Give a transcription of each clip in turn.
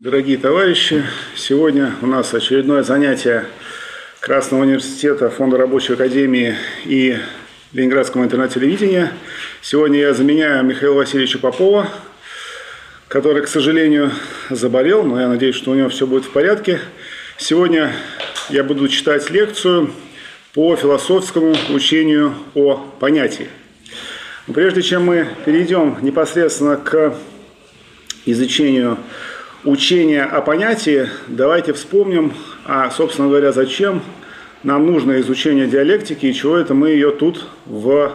Дорогие товарищи, сегодня у нас очередное занятие Красного университета, Фонда рабочей академии и Ленинградского интернет-телевидения. Сегодня я заменяю Михаила Васильевича Попова, который, к сожалению, заболел, но я надеюсь, что у него все будет в порядке. Сегодня я буду читать лекцию по философскому учению о понятии. Но прежде чем мы перейдем непосредственно к изучению учения о понятии, давайте вспомним, а, собственно говоря, зачем нам нужно изучение диалектики и чего это мы ее тут в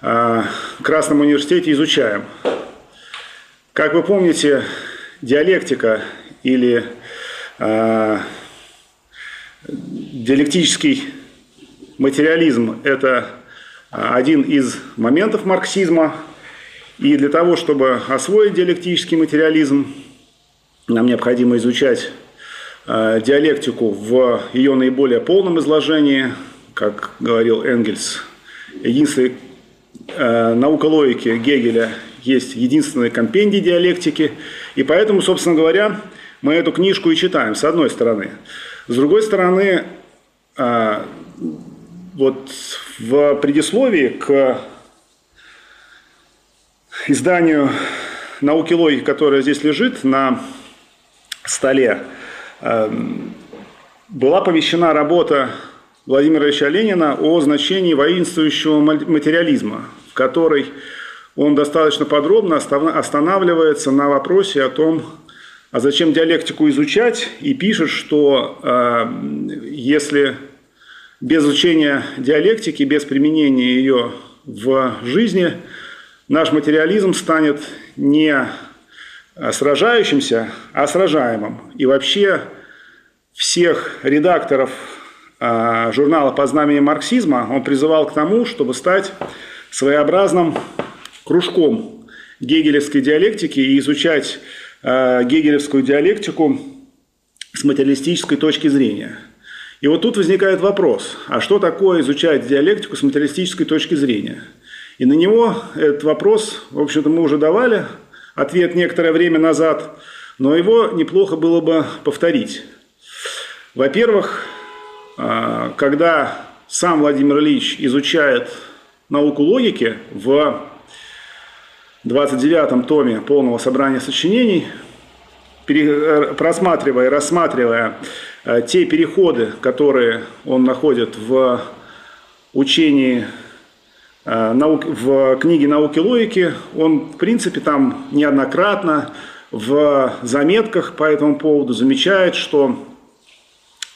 э, Красном университете изучаем. Как вы помните, диалектика или э, диалектический материализм – это один из моментов марксизма. И для того, чтобы освоить диалектический материализм, нам необходимо изучать э, диалектику в ее наиболее полном изложении, как говорил Энгельс. Единственная э, наука логики Гегеля есть единственный компендий диалектики, и поэтому, собственно говоря, мы эту книжку и читаем, с одной стороны. С другой стороны, э, вот в предисловии к изданию науки логики, которое здесь лежит на столе, эм, была помещена работа Владимира Ильича Ленина о значении воинствующего материализма, в которой он достаточно подробно останавливается на вопросе о том, а зачем диалектику изучать, и пишет, что э, если без изучения диалектики, без применения ее в жизни, наш материализм станет не сражающимся, а сражаемым. И вообще всех редакторов а, журнала «По знамени марксизма» он призывал к тому, чтобы стать своеобразным кружком гегелевской диалектики и изучать а, гегелевскую диалектику с материалистической точки зрения. И вот тут возникает вопрос, а что такое изучать диалектику с материалистической точки зрения? И на него этот вопрос, в общем-то, мы уже давали – ответ некоторое время назад, но его неплохо было бы повторить. Во-первых, а, когда сам Владимир Ильич изучает науку логики в 29-м томе полного собрания сочинений, просматривая рассматривая а, те переходы, которые он находит в учении наук, в книге «Науки логики» он, в принципе, там неоднократно в заметках по этому поводу замечает, что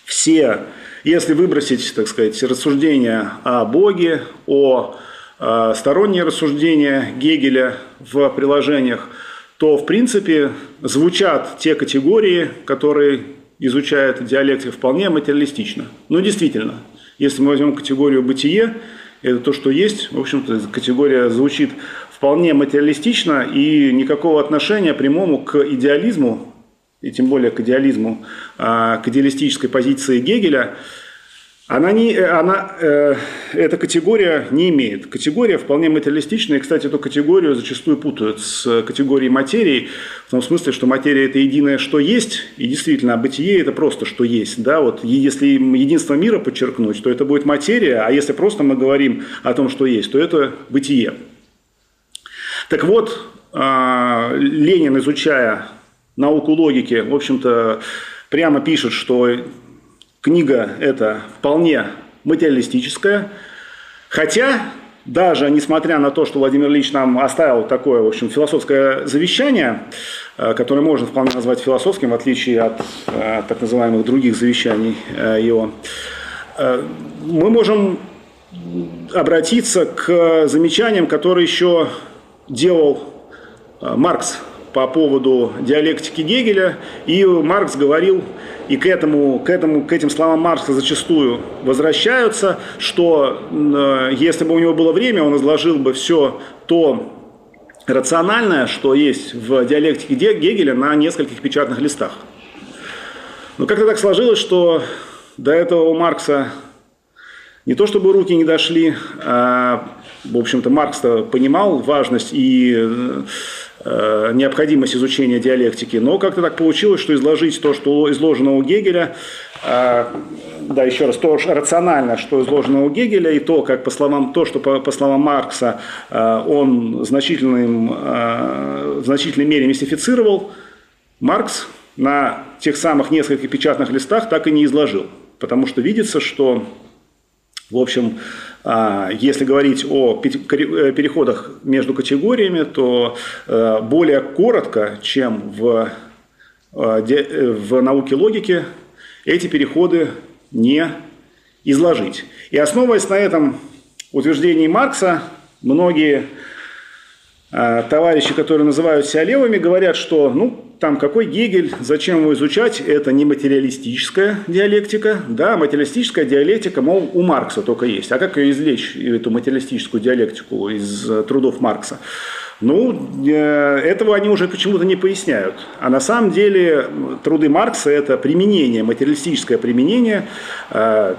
все, если выбросить, так сказать, рассуждения о Боге, о э, сторонние рассуждения Гегеля в приложениях, то, в принципе, звучат те категории, которые изучает диалектика вполне материалистично. Но действительно, если мы возьмем категорию «бытие», это то, что есть. В общем-то, категория звучит вполне материалистично и никакого отношения прямому к идеализму, и тем более к идеализму, а, к идеалистической позиции Гегеля – она не, э, она, э, эта категория не имеет. Категория вполне материалистичная. И, кстати, эту категорию зачастую путают с категорией материи, в том смысле, что материя – это единое, что есть, и действительно, а бытие – это просто что есть. Да? Вот, если единство мира подчеркнуть, то это будет материя, а если просто мы говорим о том, что есть, то это бытие. Так вот, э, Ленин, изучая науку логики, в общем-то, прямо пишет, что книга эта вполне материалистическая, хотя даже несмотря на то, что Владимир Ильич нам оставил такое, в общем, философское завещание, э, которое можно вполне назвать философским, в отличие от э, так называемых других завещаний э, его, мы можем обратиться к замечаниям, которые еще делал Маркс по поводу диалектики Гегеля, и Маркс говорил и к, этому, к, этому, к этим словам Маркса зачастую возвращаются, что э, если бы у него было время, он изложил бы все то рациональное, что есть в диалектике Гегеля на нескольких печатных листах. Но как-то так сложилось, что до этого у Маркса не то чтобы руки не дошли, а, в общем-то, Маркс понимал важность и э, необходимость изучения диалектики, но как-то так получилось, что изложить то, что изложено у Гегеля, э, да, еще раз, то рационально, что изложено у Гегеля, и то, как по словам, то, что по, по словам Маркса э, он значительным, э, в значительной мере мистифицировал, Маркс на тех самых нескольких печатных листах так и не изложил. Потому что видится, что, в общем, а, если говорить о э, переходах между категориями, то э, более коротко, чем в, э, в науке логики, эти переходы не изложить. И основываясь на этом утверждении Маркса, многие товарищи, которые называют себя левыми, говорят, что ну, там какой Гегель, зачем его изучать, это не материалистическая диалектика, да, материалистическая диалектика, мол, у Маркса только есть. А как ее извлечь, эту материалистическую диалектику из э, трудов Маркса? Ну, э, этого они уже почему-то не поясняют. А на самом деле труды Маркса – это применение, материалистическое применение, э,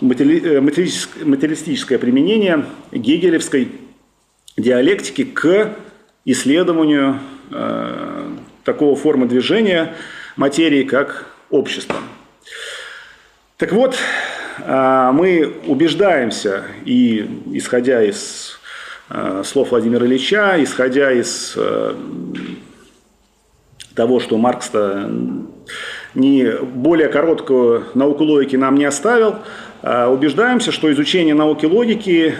материалистическое применение гегелевской диалектики к исследованию такого формы движения материи, как общество. Так вот, а, мы убеждаемся, и исходя из а, слов Владимира Ильича, исходя из того, что Маркс-то не более короткую науку логики нам не оставил, убеждаемся, что изучение науки логики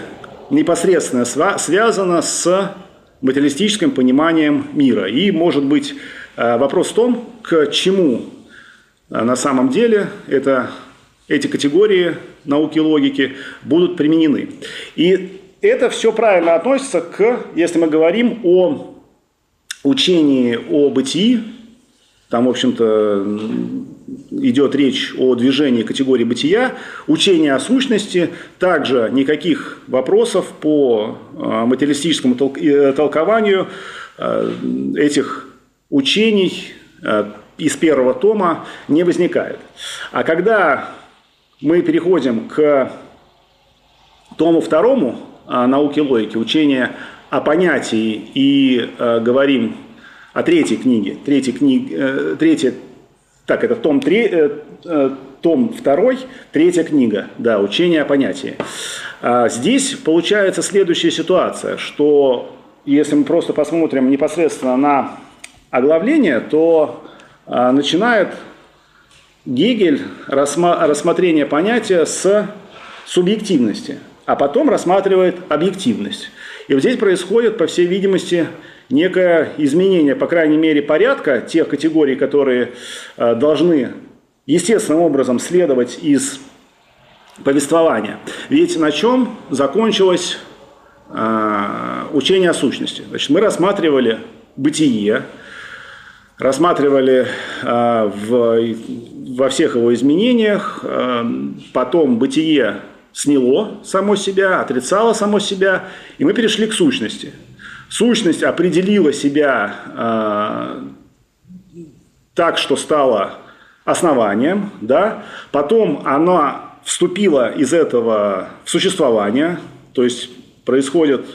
непосредственно связано с материалистическим пониманием мира. И, может быть, э, вопрос в том, к чему э, на самом деле это, эти категории науки логики будут применены. И это все правильно относится к, если мы говорим о учении о бытии, там, в общем-то, идет речь о движении категории бытия, учение о сущности, также никаких вопросов по а, материалистическому э, толкованию э, этих учений э, из первого тома не возникает. А когда мы переходим к тому второму а, науки логики, учение о понятии и говорим о третьей книге, третьей книге, третья так, это том, 3, э, э, том 2, третья книга, да, учение о понятии. А здесь получается следующая ситуация, что если мы просто посмотрим непосредственно на оглавление, то а, начинает Гегель рассма- рассмотрение понятия с субъективности, а потом рассматривает объективность. И вот здесь происходит, по всей видимости, некое изменение, по крайней мере, порядка тех категорий, которые э, должны естественным образом следовать из повествования. Ведь на чем закончилось э, учение о сущности? Значит, мы рассматривали бытие, рассматривали э, в, во всех его изменениях, потом бытие сняло само себя, отрицало само себя, и мы перешли к сущности – Сущность определила себя э, так, что стала основанием, да? потом она вступила из этого в существование, то есть происходит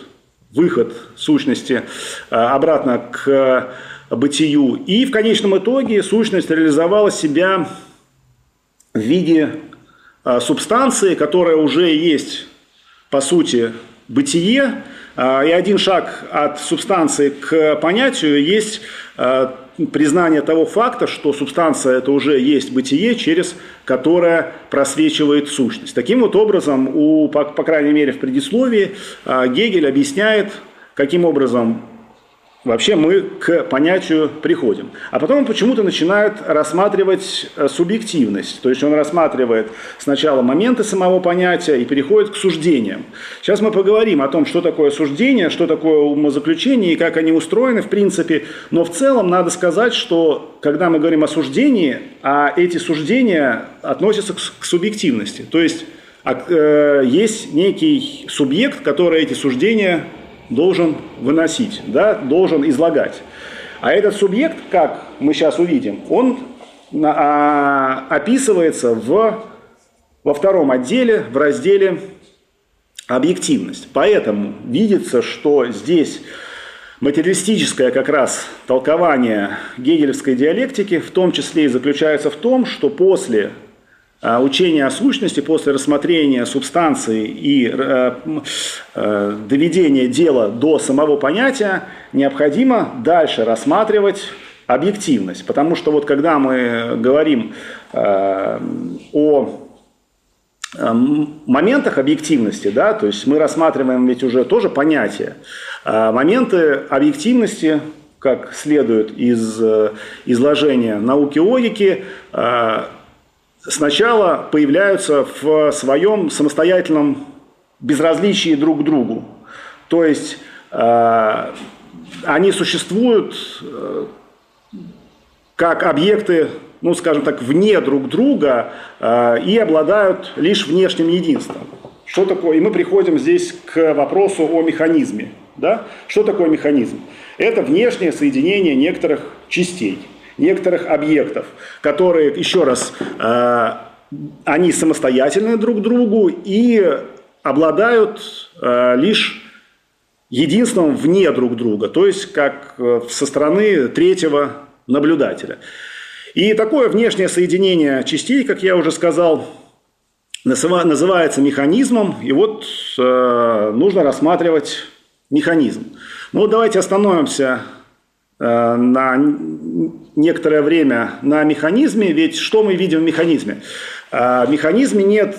выход сущности э, обратно к бытию, и в конечном итоге сущность реализовала себя в виде э, субстанции, которая уже есть, по сути, бытие, а, и один шаг от субстанции к понятию есть а, признание того факта, что субстанция это уже есть бытие, через которое просвечивает сущность. Таким вот образом, у, по, по крайней мере в предисловии, а, Гегель объясняет, каким образом вообще мы к понятию приходим. А потом он почему-то начинает рассматривать э, субъективность. То есть он рассматривает сначала моменты самого понятия и переходит к суждениям. Сейчас мы поговорим о том, что такое суждение, что такое умозаключение и как они устроены в принципе. Но в целом надо сказать, что когда мы говорим о суждении, а эти суждения относятся к субъективности. То есть а, э, есть некий субъект, который эти суждения должен выносить, да, должен излагать. А этот субъект, как мы сейчас увидим, он а, описывается в, во втором отделе, в разделе «Объективность». Поэтому видится, что здесь Материалистическое как раз толкование гегелевской диалектики в том числе и заключается в том, что после а, учения о сущности, после рассмотрения субстанции и э, э, доведения дела до самого понятия, необходимо дальше рассматривать объективность. Потому что вот когда мы говорим э, о моментах объективности, да, то есть мы рассматриваем ведь уже тоже понятие. Моменты объективности, как следует из изложения науки логики, сначала появляются в своем самостоятельном безразличии друг к другу. То есть э, они существуют э, как объекты, ну, скажем так, вне друг друга э, и обладают лишь внешним единством. Что такое? И мы приходим здесь к вопросу о механизме. Да? Что такое механизм? Это внешнее соединение некоторых частей некоторых объектов, которые, еще раз, э, они самостоятельны друг другу и обладают э, лишь единством вне друг друга, то есть как э, со стороны третьего наблюдателя. И такое внешнее соединение частей, как я уже сказал, называется механизмом, и вот нужно рассматривать механизм. Ну, давайте остановимся на некоторое время на механизме, ведь что мы видим в механизме? А, в механизме нет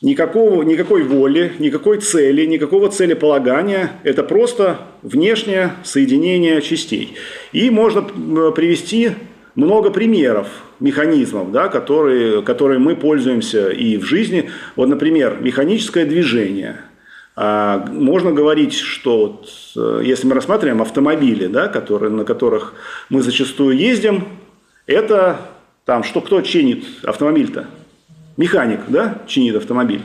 никакого, никакой воли, никакой цели, никакого целеполагания. Это просто внешнее соединение частей. И можно привести много примеров механизмов, да, которые, которые мы пользуемся и в жизни. Вот, например, механическое движение – можно говорить, что вот, э, если мы рассматриваем автомобили, да, которые, на которых мы зачастую ездим, это там, что кто чинит автомобиль-то? Механик, да, чинит автомобиль.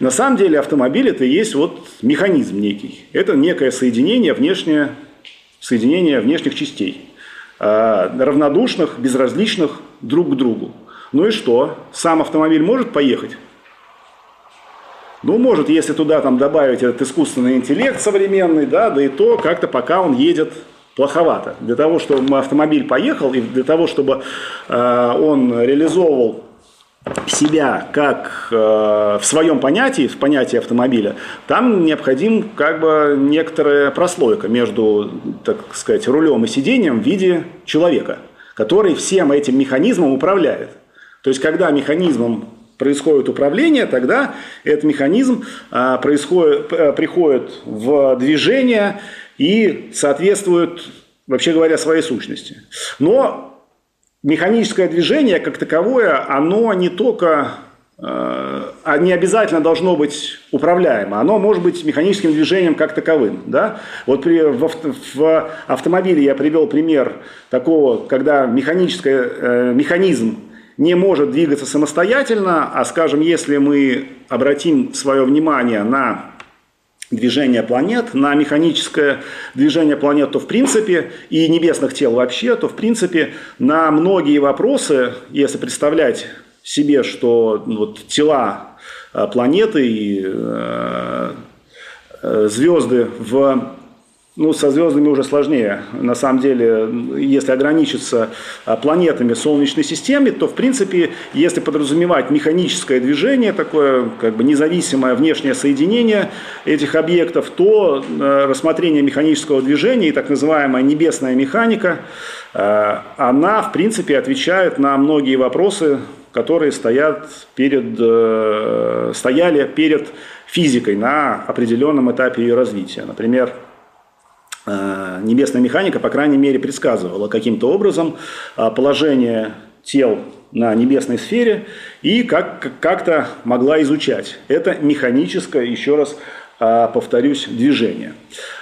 На самом деле автомобиль это и есть вот механизм некий. Это некое соединение внешнее, соединение внешних частей, а, равнодушных, безразличных друг к другу. Ну и что? Сам автомобиль может поехать? Ну, может, если туда там добавить этот искусственный интеллект современный, да, да и то как-то пока он едет плоховато. Для того, чтобы автомобиль поехал, и для того, чтобы э, он реализовывал себя как э, в своем понятии, в понятии автомобиля, там необходим как бы некоторая прослойка между, так сказать, рулем и сиденьем в виде человека, который всем этим механизмом управляет. То есть, когда механизмом происходит управление, тогда этот механизм а, происходит, а, приходит в движение и соответствует, вообще говоря, своей сущности. Но механическое движение как таковое, оно не только а, не обязательно должно быть управляемо, оно может быть механическим движением как таковым. Да? Вот при, в, в автомобиле я привел пример такого, когда механический э, механизм не может двигаться самостоятельно, а, скажем, если мы обратим свое внимание на движение планет, на механическое движение планет, то в принципе, и небесных тел вообще, то в принципе на многие вопросы, если представлять себе, что вот тела а, планеты и э, э, звезды в ну, со звездами уже сложнее. На самом деле, если ограничиться а, планетами Солнечной системы, то, в принципе, если подразумевать механическое движение, такое как бы независимое внешнее соединение этих объектов, то э, рассмотрение механического движения и так называемая небесная механика, э, она, в принципе, отвечает на многие вопросы, которые стоят перед, э, стояли перед физикой на определенном этапе ее развития. Например, небесная механика, по крайней мере, предсказывала каким-то образом э, положение тел на небесной сфере и как, как-то могла изучать. Это механическое, еще раз э, повторюсь, движение.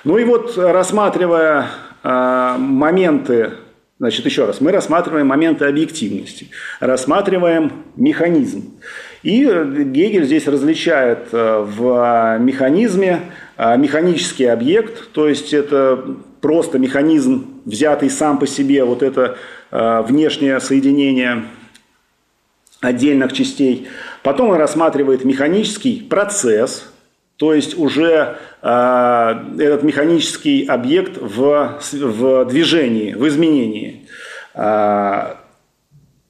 Ну и вот рассматривая моменты, значит, еще раз, мы рассматриваем моменты объективности, рассматриваем механизм. И Гегель здесь различает в механизме механический объект, то есть это просто механизм, взятый сам по себе, вот это а, внешнее соединение отдельных частей. Потом он рассматривает механический процесс, то есть уже э, этот механический объект в, в движении, в изменении.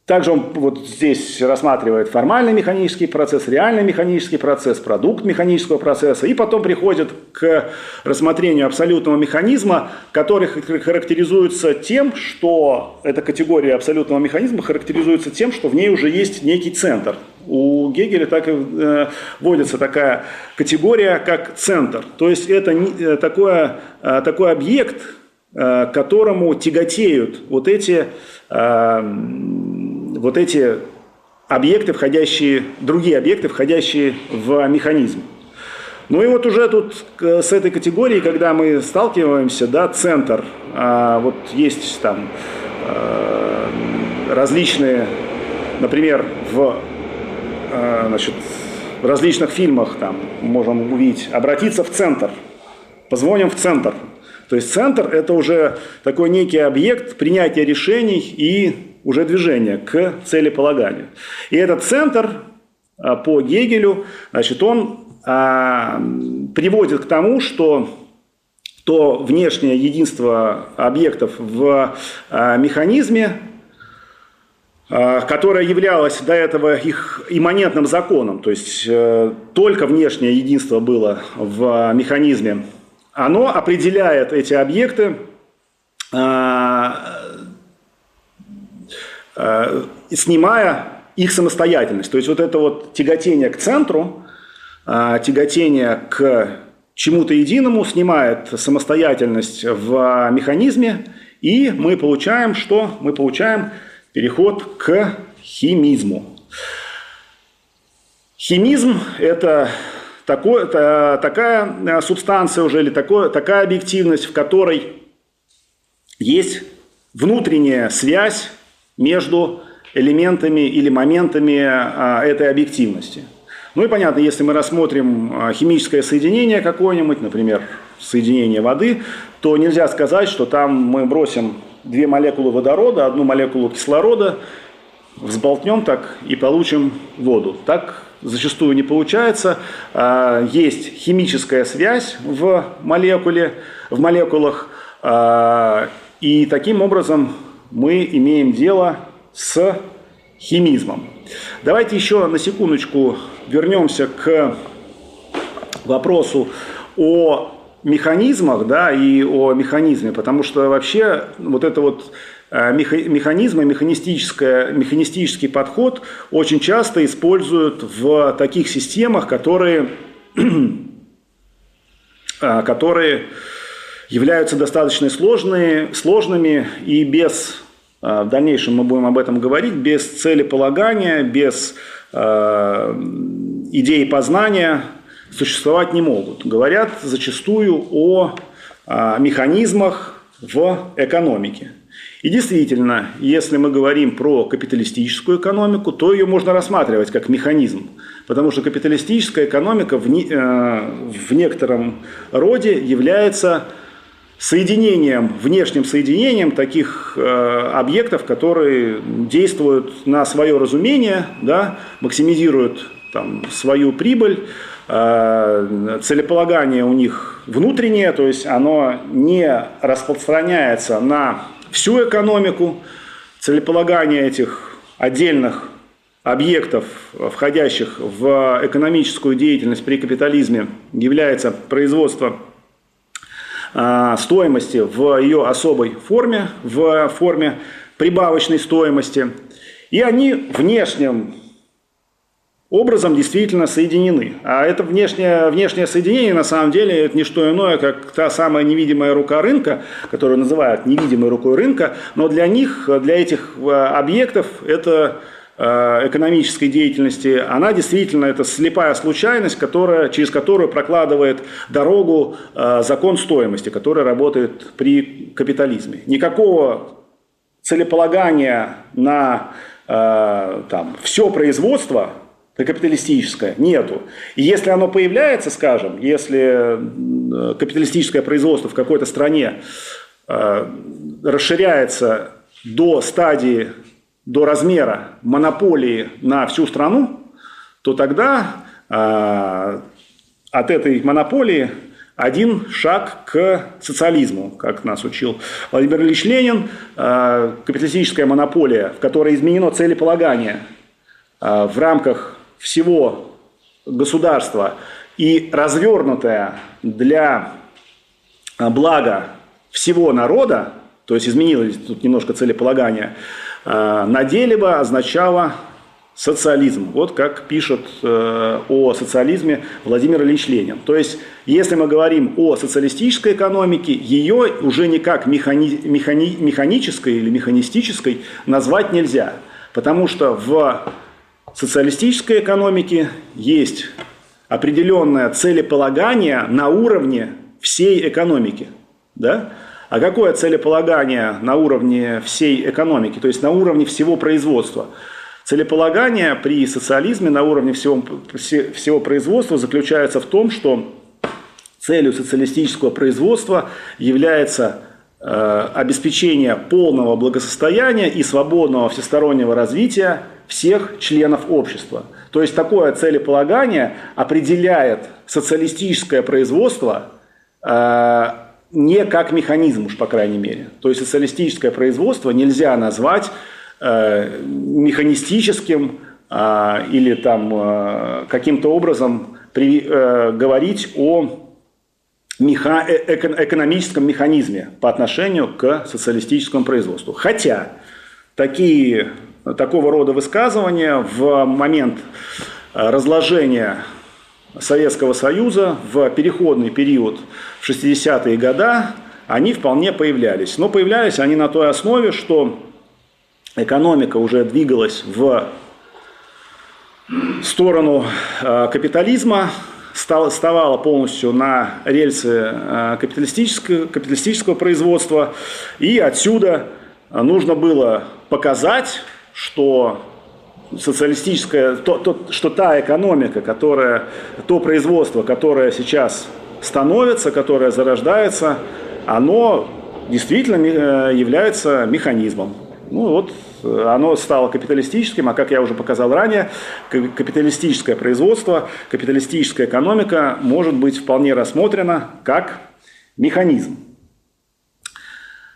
Также он вот здесь рассматривает формальный механический процесс, реальный механический процесс, продукт механического процесса, и потом приходит к рассмотрению абсолютного механизма, который характеризуется тем, что эта категория абсолютного механизма характеризуется тем, что в ней уже есть некий центр. У Гегеля так и э, вводится такая категория, как центр. То есть это э, такое, э, такой объект, к которому тяготеют вот эти вот эти объекты, входящие, другие объекты, входящие в механизм. Ну и вот уже тут с этой категорией, когда мы сталкиваемся, да, центр, а, вот есть там а, различные, например, в а, значит, в различных фильмах там можем увидеть, обратиться в центр, позвоним в центр. То есть центр – это уже такой некий объект принятия решений и уже движение к целеполаганию. И этот центр а, по Гегелю, значит, он а, приводит к тому, что то внешнее единство объектов в а, механизме, которое являлось до этого их имманентным законом, то есть э, только внешнее единство было в механизме, оно определяет эти объекты Э, снимая их самостоятельность. То есть вот это вот тяготение к центру, э, тяготение к чему-то единому снимает самостоятельность в механизме, и мы получаем что? Мы получаем переход к химизму. Химизм – это такой, это такая субстанция уже, или такое, такая объективность, в которой есть внутренняя связь между элементами или моментами а, этой объективности. Ну и понятно, если мы рассмотрим а, химическое соединение какое-нибудь, например, соединение воды, то нельзя сказать, что там мы бросим две молекулы водорода, одну молекулу кислорода, взболтнем так и получим воду. Так зачастую не получается. А, есть химическая связь в молекуле, в молекулах, и таким образом мы имеем дело с химизмом. Давайте еще на секундочку вернемся к вопросу о механизмах да, и о механизме, потому что вообще вот это вот э, механизмы, механистический подход очень часто используют в таких системах, которые, э, которые являются достаточно сложные, сложными и без, э, в дальнейшем мы будем об этом говорить, без целеполагания, без э, идеи познания существовать не могут. Говорят зачастую о э, механизмах в экономике. И действительно, если мы говорим про капиталистическую экономику, то ее можно рассматривать как механизм. Потому что капиталистическая экономика в, не, э, в некотором роде является соединением, внешним соединением таких э, объектов, которые действуют на свое разумение, да, максимизируют там, свою прибыль, э, целеполагание у них внутреннее, то есть оно не распространяется на всю экономику, целеполагание этих отдельных объектов, входящих в экономическую деятельность при капитализме, является производство стоимости в ее особой форме, в форме прибавочной стоимости. И они внешним образом действительно соединены. А это внешнее, внешнее соединение на самом деле это не что иное, как та самая невидимая рука рынка, которую называют невидимой рукой рынка, но для них, для этих э, объектов это экономической деятельности, она действительно это слепая случайность, которая, через которую прокладывает дорогу э, закон стоимости, который работает при капитализме. Никакого целеполагания на э, там, все производство капиталистическое нету. И если оно появляется, скажем, если капиталистическое производство в какой-то стране расширяется до стадии до размера монополии на всю страну, то тогда э, от этой монополии один шаг к социализму, как нас учил Владимир Ильич Ленин. Э, капиталистическая монополия, в которой изменено целеполагание э, в рамках всего государства и развернутая для блага всего народа, то есть изменилось тут немножко целеполагание, на деле бы означало социализм. Вот как пишет э, о социализме Владимир Ильич Ленин. То есть, если мы говорим о социалистической экономике, ее уже никак механи, механи, механической или механистической назвать нельзя. Потому что в социалистической экономике есть определенное целеполагание на уровне всей экономики. Да? А какое целеполагание на уровне всей экономики, то есть на уровне всего производства? Целеполагание при социализме на уровне всего, всего производства заключается в том, что целью социалистического производства является э, обеспечение полного благосостояния и свободного всестороннего развития всех членов общества. То есть такое целеполагание определяет социалистическое производство э, не как механизм уж, по крайней мере. То есть социалистическое производство нельзя назвать Э, механистическим а, или там э, каким-то образом при, э, говорить о меха, экономическом механизме по отношению к социалистическому производству. Хотя такие, такого рода высказывания в момент разложения Советского Союза в переходный период в 60-е годы они вполне появлялись. Но появлялись они на той основе, что экономика уже двигалась в сторону э, капитализма, вставала полностью на рельсы э, капиталистического, капиталистического производства, и отсюда нужно было показать, что социалистическая, то, то, что та экономика, которая, то производство, которое сейчас становится, которое зарождается, оно действительно э, является механизмом. Ну вот оно стало капиталистическим, а как я уже показал ранее, капиталистическое производство, капиталистическая экономика может быть вполне рассмотрена как механизм.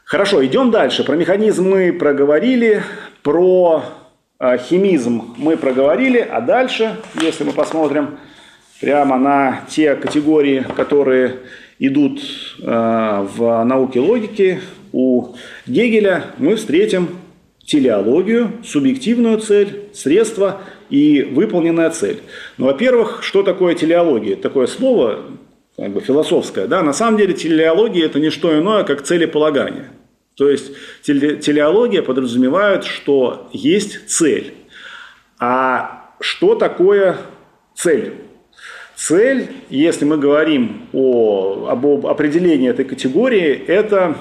Хорошо, идем дальше. Про механизм мы проговорили, про э, химизм мы проговорили, а дальше, если мы посмотрим прямо на те категории, которые идут э, в науке логики, у Гегеля мы встретим телеологию, субъективную цель, средство и выполненная цель. Ну, во-первых, что такое телеология? Такое слово как бы философское. Да? На самом деле телеология – это не что иное, как целеполагание. То есть теле, телеология подразумевает, что есть цель. А что такое цель? Цель, если мы говорим о, об определении этой категории, это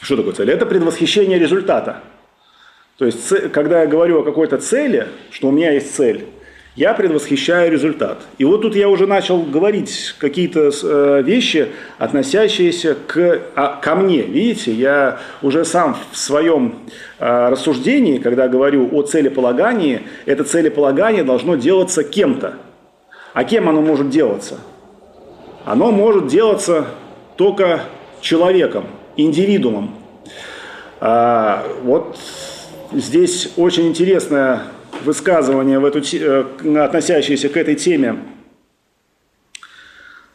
что такое цель? Это предвосхищение результата. То есть, когда я говорю о какой-то цели, что у меня есть цель, я предвосхищаю результат. И вот тут я уже начал говорить какие-то э, вещи, относящиеся к, а, ко мне. Видите, я уже сам в своем э, рассуждении, когда говорю о целеполагании, это целеполагание должно делаться кем-то. А кем оно может делаться? Оно может делаться только человеком, индивидуумом. А, вот здесь очень интересное высказывание, в эту, э, относящееся к этой теме.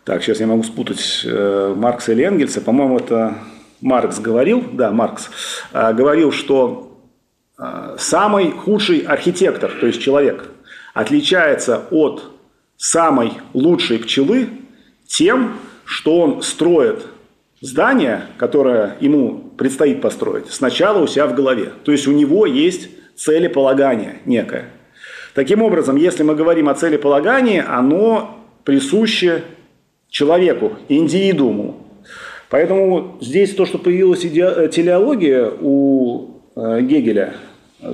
Так, сейчас я могу спутать э, Маркса или Энгельса. По-моему, это Маркс говорил, да, Маркс, э, говорил, что самый худший архитектор, то есть человек, отличается от самой лучшей пчелы тем, что он строит здание, которое ему предстоит построить, сначала у себя в голове. То есть у него есть целеполагание некое. Таким образом, если мы говорим о целеполагании, оно присуще человеку, индивидууму. Поэтому здесь то, что появилась иде... телеология у э, Гегеля,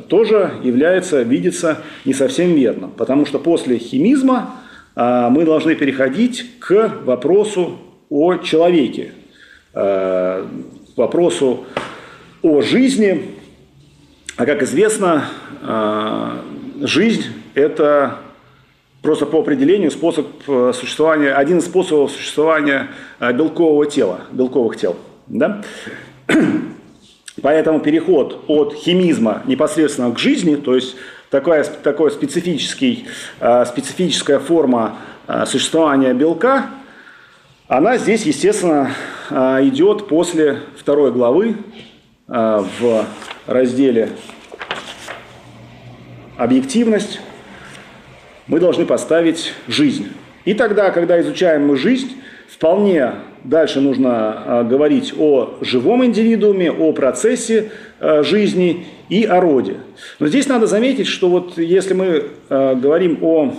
тоже является, видится не совсем верно. Потому что после химизма э, мы должны переходить к вопросу о человеке, Э, вопросу о жизни. А как известно, э, жизнь – это просто по определению способ э, существования, один из способов существования э, белкового тела, белковых тел. Да? Поэтому переход от химизма непосредственно к жизни, то есть такая, такая специфический, э, специфическая форма существования белка, она здесь, естественно, идет после второй главы в разделе «Объективность», мы должны поставить жизнь. И тогда, когда изучаем мы жизнь, вполне дальше нужно а, говорить о живом индивидууме, о процессе а, жизни и о роде. Но здесь надо заметить, что вот если мы а, говорим о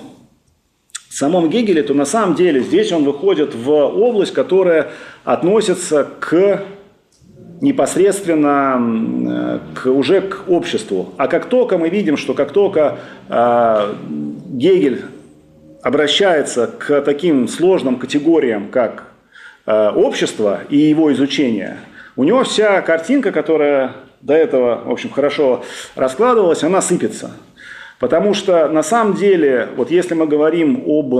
самом Гегеле, то на самом деле здесь он выходит в область, которая относится к непосредственно к, уже к обществу. А как только мы видим, что как только э, Гегель обращается к таким сложным категориям, как э, общество и его изучение, у него вся картинка, которая до этого, в общем, хорошо раскладывалась, она сыпется. Потому что на самом деле, вот если мы говорим об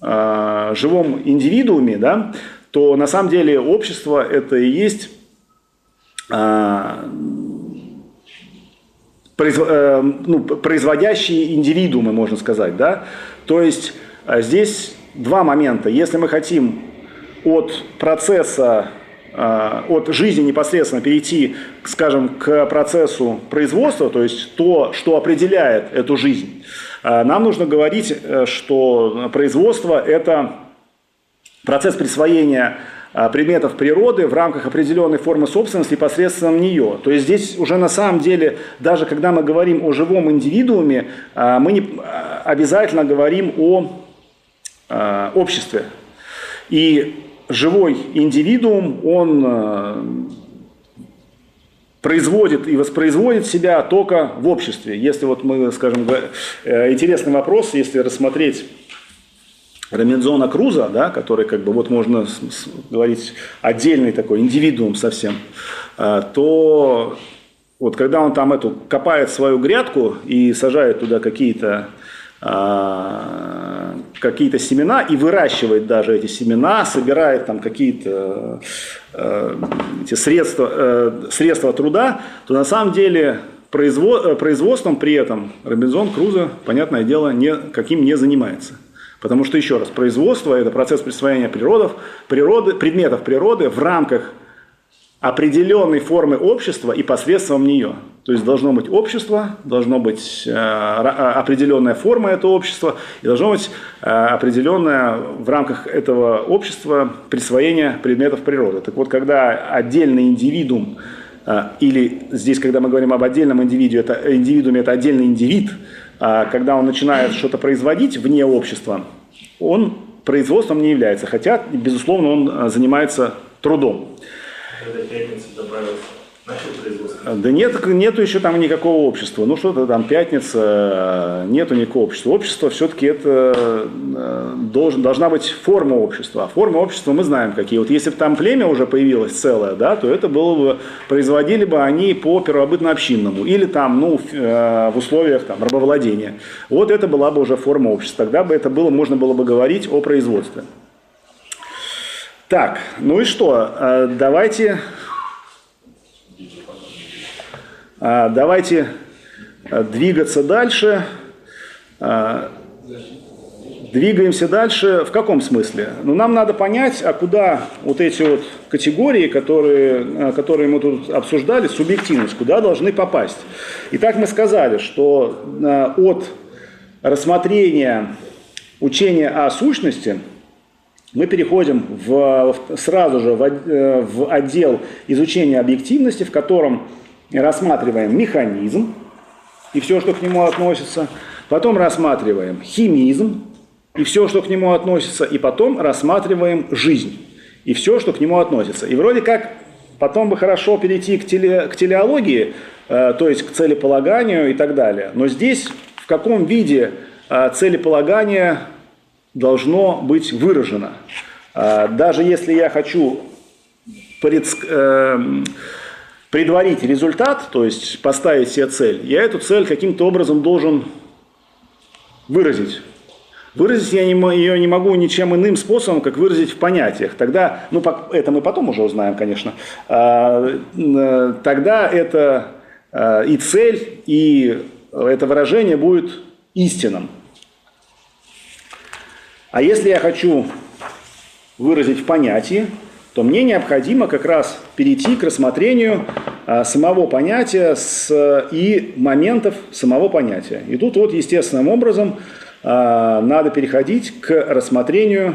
э, живом индивидууме, да, то на самом деле общество это и есть э, ну, производящие индивидуумы, можно сказать. Да? То есть а, здесь два момента. Если мы хотим от процесса, а, от жизни непосредственно перейти, скажем, к процессу производства, то есть то, что определяет эту жизнь, нам нужно говорить, э, что производство – это процесс присвоения а, предметов природы в рамках определенной формы собственности посредством нее. То есть здесь уже на самом деле, даже когда мы говорим о живом индивидууме, а, мы не а, обязательно говорим о обществе. И живой индивидуум, он производит и воспроизводит себя только в обществе. Если вот мы, скажем, э, интересный вопрос, если рассмотреть Робинзона Круза, да, который, как бы, вот можно говорить, отдельный такой индивидуум совсем, а, то вот когда он там эту копает свою грядку и сажает туда какие-то а, какие-то семена и выращивает даже эти семена, собирает там какие-то э, эти средства, э, средства труда, то на самом деле производством при этом Робинзон Крузо, понятное дело, ни, каким не занимается. Потому что, еще раз, производство – это процесс присвоения природов, природы, предметов природы в рамках определенной формы общества и посредством нее. То есть должно быть общество, должно быть э, определенная форма этого общества, и должно быть э, определенное в рамках этого общества присвоение предметов природы. Так вот, когда отдельный индивидуум, э, или здесь, когда мы говорим об отдельном индивиде, это, индивидууме, это отдельный индивид – а когда он начинает что-то производить вне общества, он производством не является, хотя, безусловно, он а, занимается трудом. Когда пятница добавился Начал производство? Да нет, нету еще там никакого общества. Ну что-то там пятница, нету никакого общества. Общество все-таки это э, должен, должна быть форма общества. А форма общества мы знаем какие. Вот если бы там племя уже появилось целое, да, то это было бы, производили бы они по первобытно-общинному. Или там, ну, в, э, условиях там, рабовладения. Вот это была бы уже форма общества. Тогда бы это было, можно было бы говорить о производстве. Так, ну и что? Э, давайте а, давайте а, двигаться дальше. А, двигаемся дальше. В каком смысле? Ну, нам надо понять, а куда вот эти вот категории, которые, которые мы тут обсуждали, субъективность, куда должны попасть. Итак, мы сказали, что от рассмотрения учения о сущности мы переходим в, сразу же в, э, в отдел изучения объективности, в котором рассматриваем механизм и все, что к нему относится, потом рассматриваем химизм и все, что к нему относится, и потом рассматриваем жизнь и все, что к нему относится. И вроде как потом бы хорошо перейти к, теле, к телеологии, э, то есть к целеполаганию и так далее. Но здесь в каком виде э, целеполагание должно быть выражено? Э, даже если я хочу пред, э, предварить результат, то есть поставить себе цель, я эту цель каким-то образом должен выразить. Выразить я не, ее не могу ничем иным способом, как выразить в понятиях. Тогда, ну это мы потом уже узнаем, конечно, а, тогда это а, и цель, и это выражение будет истинным. А если я хочу выразить в понятии, то мне необходимо как раз перейти к рассмотрению а, самого понятия с, и моментов самого понятия. И тут вот естественным образом а, надо переходить к рассмотрению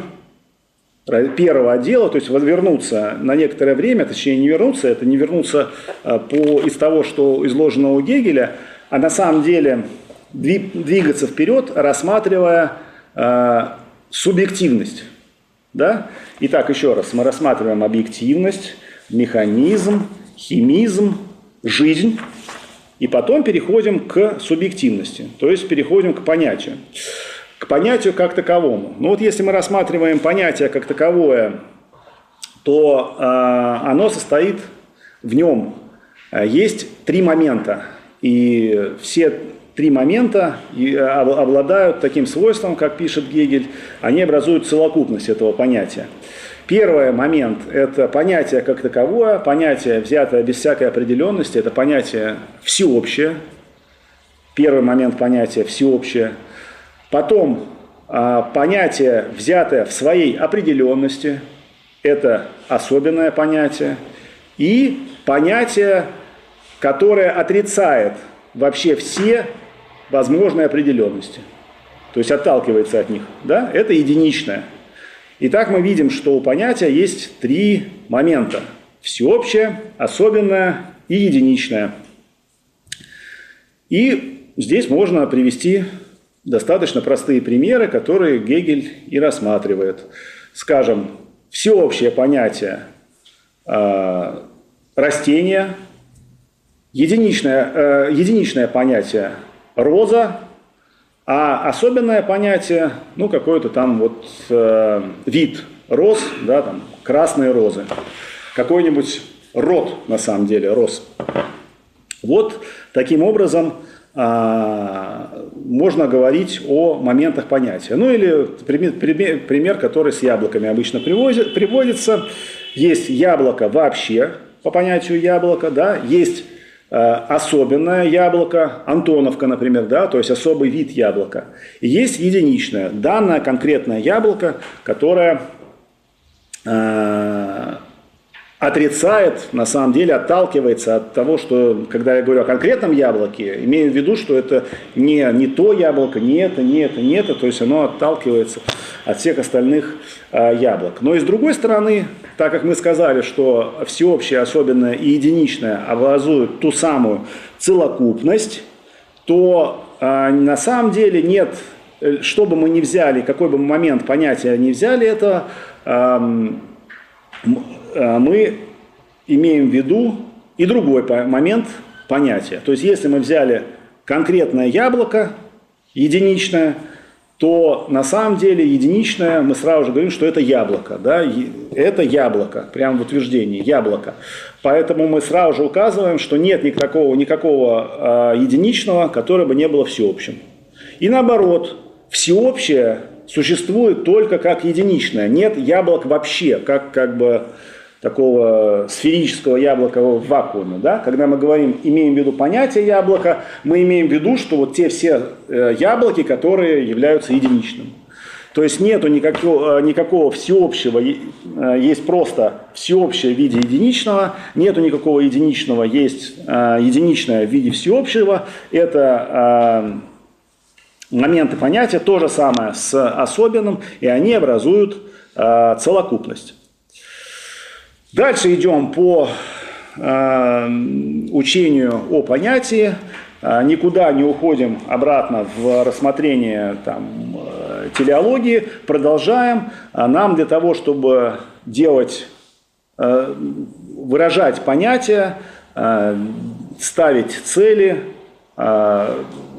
первого отдела, то есть вернуться на некоторое время, точнее не вернуться, это не вернуться а, по, из того, что изложено у Гегеля, а на самом деле двигаться вперед, рассматривая субъективность. Да? Итак, еще раз, мы рассматриваем объективность, механизм, химизм, жизнь, и потом переходим к субъективности, то есть переходим к понятию. К понятию как таковому. Ну вот если мы рассматриваем понятие как таковое, то э, оно состоит в нем. Э, есть три момента, и все три момента э, обладают таким свойством, как пишет Гегель, они образуют целокупность этого понятия. Первый момент – это понятие как таковое, понятие, взятое без всякой определенности, это понятие всеобщее. Первый момент понятия всеобщее. Потом а, понятие, взятое в своей определенности, это особенное понятие. И понятие, которое отрицает вообще все возможные определенности. То есть отталкивается от них. Да? Это единичное. Итак, мы видим, что у понятия есть три момента. Всеобщее, особенное и единичное. И здесь можно привести достаточно простые примеры, которые Гегель и рассматривает. Скажем, всеобщее понятие э, растения, единичное, э, единичное понятие роза, а особенное понятие, ну, какой-то там вот э, вид роз, да, там, красные розы, какой-нибудь род, на самом деле, роз. Вот таким образом э, можно говорить о моментах понятия. Ну или пример, пример, пример который с яблоками обычно приводит, приводится. Есть яблоко вообще, по понятию яблоко, да, есть особенное яблоко, Антоновка, например, да, то есть особый вид яблока. И есть единичное, данное конкретное яблоко, которое э, отрицает, на самом деле отталкивается от того, что, когда я говорю о конкретном яблоке, имею в виду, что это не, не то яблоко, не это, не это, не это, то есть оно отталкивается от всех остальных э, яблок. Но и с другой стороны, так как мы сказали, что всеобщее, особенное и единичное образуют ту самую целокупность, то э, на самом деле нет, э, что бы мы ни взяли, какой бы момент понятия не взяли, это Э, мы имеем в виду и другой момент понятия. То есть, если мы взяли конкретное яблоко, единичное, то на самом деле единичное, мы сразу же говорим, что это яблоко. Да? Это яблоко, прямо в утверждении, яблоко. Поэтому мы сразу же указываем, что нет никакого, никакого э, единичного, которое бы не было всеобщим. И наоборот, всеобщее существует только как единичное. Нет яблок вообще, как, как бы такого сферического яблока в вакууме. Да? Когда мы говорим, имеем в виду понятие яблока, мы имеем в виду, что вот те все э, яблоки, которые являются единичным. То есть нету никакого, э, никакого всеобщего, э, есть просто всеобщее в виде единичного, нету никакого единичного, есть единичное в виде всеобщего. Это моменты понятия, то же самое с особенным, и они образуют целокупность. Дальше идем по э, учению о понятии. Э, никуда не уходим обратно в рассмотрение там, э, телеологии. Продолжаем. А нам для того, чтобы делать, выражать понятия, ставить цели,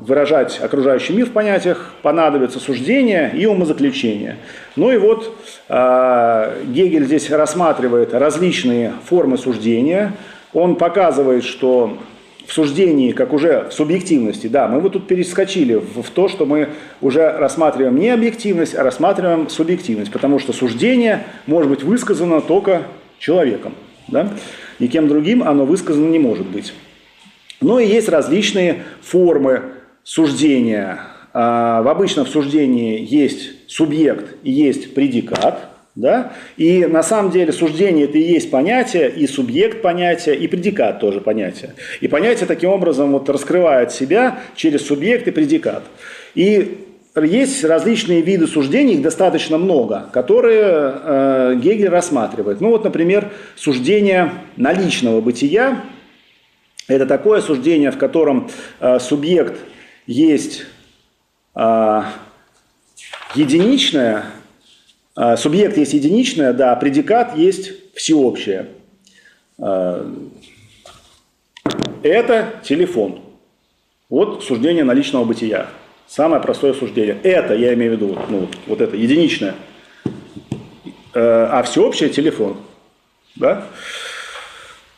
выражать окружающий мир в понятиях, понадобится суждение и умозаключение. Ну и вот э, Гегель здесь рассматривает различные формы суждения. Он показывает, что в суждении, как уже в субъективности, да, мы вот тут перескочили в, в то, что мы уже рассматриваем не объективность, а рассматриваем субъективность, потому что суждение может быть высказано только человеком, да? никем другим оно высказано не может быть. Но и есть различные формы суждения. А, в обычном суждении есть субъект и есть предикат – да? И на самом деле суждение это и есть понятие, и субъект понятия, и предикат тоже понятие. И понятие таким образом вот раскрывает себя через субъект и предикат. И есть различные виды суждений, их достаточно много, которые э, Гегель рассматривает. Ну вот, например, суждение наличного бытия. Это такое суждение, в котором э, субъект есть э, единичное, а, субъект есть единичное, да, предикат есть всеобщее. А, это телефон. Вот суждение наличного бытия. Самое простое суждение. Это, я имею в виду, ну, вот это, единичное. А всеобщее – телефон. Да?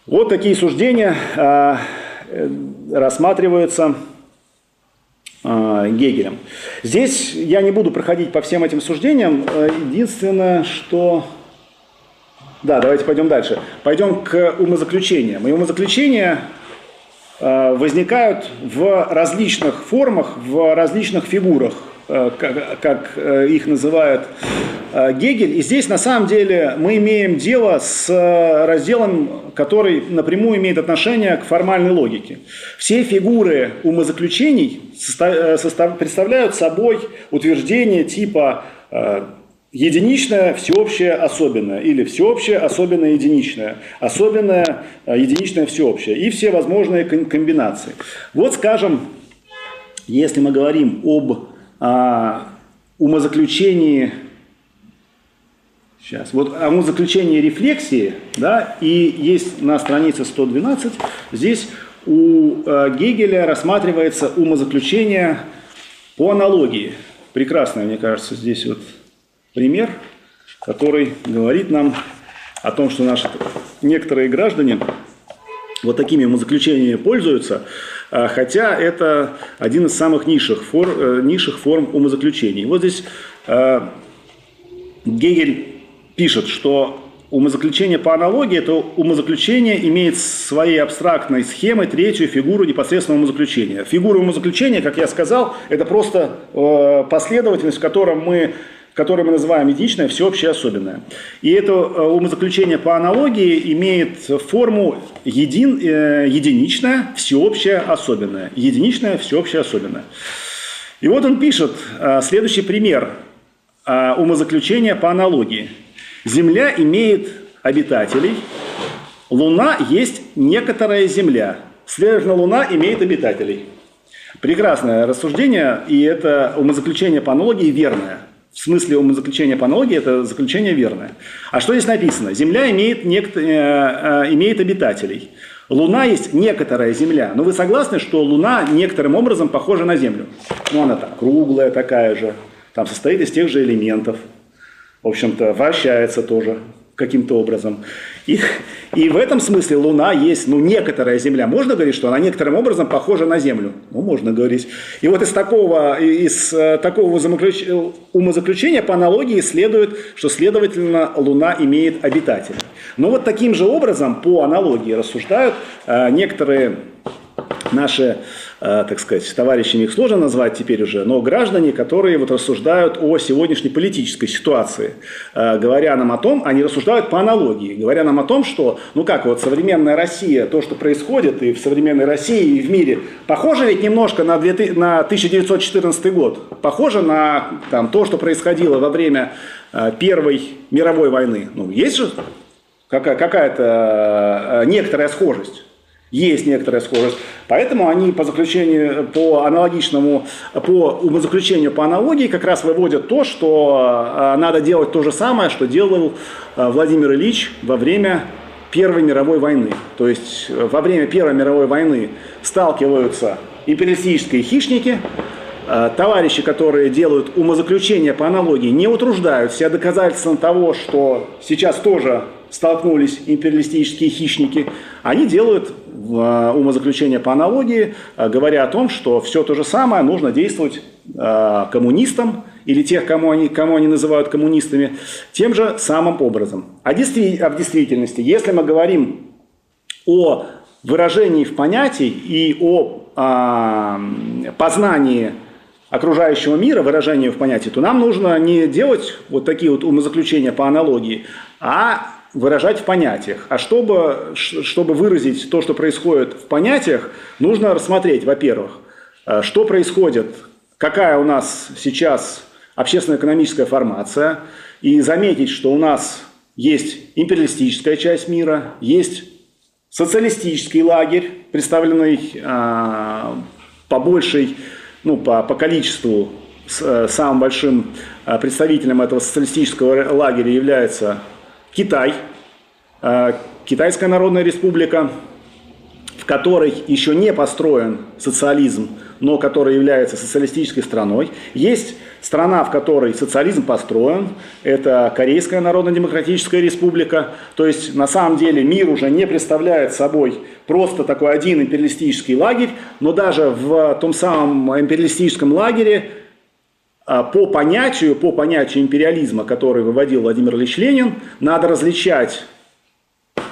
Вот такие суждения а, э, рассматриваются а, Гегелем. Здесь я не буду проходить по всем этим суждениям. Э, единственное, что... Да, давайте пойдем дальше. Пойдем к умозаключениям. И умозаключения э, возникают в различных формах, в различных фигурах. Э, как, как э, их называют э, Гегель. И здесь на самом деле мы имеем дело с разделом, который напрямую имеет отношение к формальной логике. Все фигуры умозаключений представляют собой утверждение типа единичное, всеобщее, особенное, или всеобщее, особенное, единичное, особенное, единичное, всеобщее, и все возможные комбинации. Вот, скажем, если мы говорим об а, умозаключении, сейчас, вот о умозаключении рефлексии, да, и есть на странице 112, здесь у э, Гегеля рассматривается умозаключение по аналогии. Прекрасный, мне кажется, здесь вот пример, который говорит нам о том, что наши некоторые граждане вот такими умозаключениями пользуются, а, хотя это один из самых низших, фор, э, низших форм умозаключений. Вот здесь а, Гегель пишет, что умозаключение по аналогии – это умозаключение имеет своей абстрактной схемой третью фигуру непосредственного умозаключения. Фигура умозаключения, как я сказал, это просто э, последовательность, в которой мы которое мы называем единичное, всеобщее, особенное. И это э, умозаключение по аналогии имеет форму един, э, единичное, всеобщее, особенное. Единичное, всеобщее, особенное. И вот он пишет э, следующий пример э, умозаключения по аналогии. Земля имеет обитателей, Луна есть некоторая Земля. Следовательно, Луна имеет обитателей. Прекрасное рассуждение, и это умозаключение по аналогии верное – в смысле умозаключения по аналогии это заключение верное. А что здесь написано? Земля имеет, нект... Э, э, имеет обитателей. Луна есть некоторая Земля. Но вы согласны, что Луна некоторым образом похожа на Землю? Ну, она там круглая такая же, там состоит из тех же элементов. В общем-то, вращается тоже каким-то образом. И, и в этом смысле Луна есть, ну, некоторая Земля. Можно говорить, что она некоторым образом похожа на Землю? Ну, можно говорить. И вот из такого, из э, такого умозаключения по аналогии следует, что, следовательно, Луна имеет обитателей. Но вот таким же образом, по аналогии, рассуждают э, некоторые наши, так сказать, товарищами их сложно назвать теперь уже, но граждане, которые вот рассуждают о сегодняшней политической ситуации, э, говоря нам о том, они рассуждают по аналогии, говоря нам о том, что, ну как, вот современная Россия, то, что происходит и в современной России, и в мире, похоже ведь немножко на, 2000, на 1914 год, похоже на там, то, что происходило во время э, Первой мировой войны. Ну, есть же какая-то некоторая схожесть есть некоторая схожесть. Поэтому они по заключению, по аналогичному, по умозаключению по аналогии как раз выводят то, что э, надо делать то же самое, что делал э, Владимир Ильич во время Первой мировой войны. То есть э, во время Первой мировой войны сталкиваются империалистические хищники, товарищи, которые делают умозаключения по аналогии, не утруждают себя доказательством того, что сейчас тоже столкнулись империалистические хищники, они делают умозаключения по аналогии, говоря о том, что все то же самое нужно действовать коммунистам или тех, кому они, кому они называют коммунистами, тем же самым образом. А, а в действительности, если мы говорим о выражении в понятии и о а, познании окружающего мира, выражению в понятии, то нам нужно не делать вот такие вот умозаключения по аналогии, а выражать в понятиях. А чтобы, чтобы выразить то, что происходит в понятиях, нужно рассмотреть, во-первых, э, что происходит, какая у нас сейчас общественно-экономическая формация, и заметить, что у нас есть империалистическая часть мира, есть социалистический лагерь, представленный э, по большей ну, по, по количеству э, самым большим э, представителем этого социалистического лагеря является Китай, э, Китайская Народная Республика, в которой еще не построен социализм, но которая является социалистической страной. Есть страна, в которой социализм построен, это Корейская Народно-Демократическая Республика. То есть на самом деле мир уже не представляет собой просто такой один империалистический лагерь, но даже в том самом империалистическом лагере по понятию, по понятию империализма, который выводил Владимир Ильич Ленин, надо различать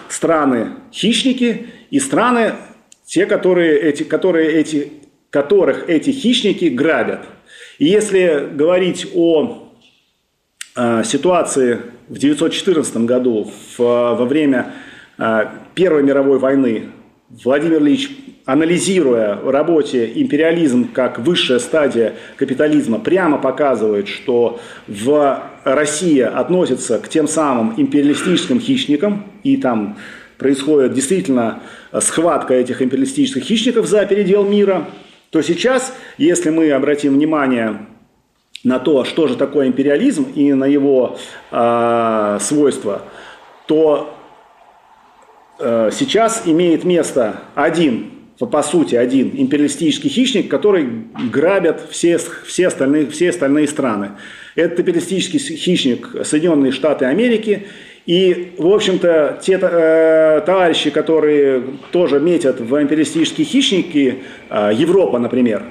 страны-хищники и страны, те, которые эти, которые эти, которых эти хищники грабят. И если говорить о э, ситуации в 1914 году, в, во время э, Первой мировой войны, Владимир Ильич, анализируя в работе империализм как высшая стадия капитализма, прямо показывает, что в Россия относится к тем самым империалистическим хищникам, и там происходит действительно схватка этих империалистических хищников за передел мира, то сейчас, если мы обратим внимание на то, что же такое империализм и на его э, свойства, то э, сейчас имеет место один, по сути, один империалистический хищник, который грабят все, все, остальные, все остальные страны. Это империалистический хищник Соединенные Штаты Америки – и, в общем-то, те э, товарищи, которые тоже метят в империалистические хищники, э, Европа, например,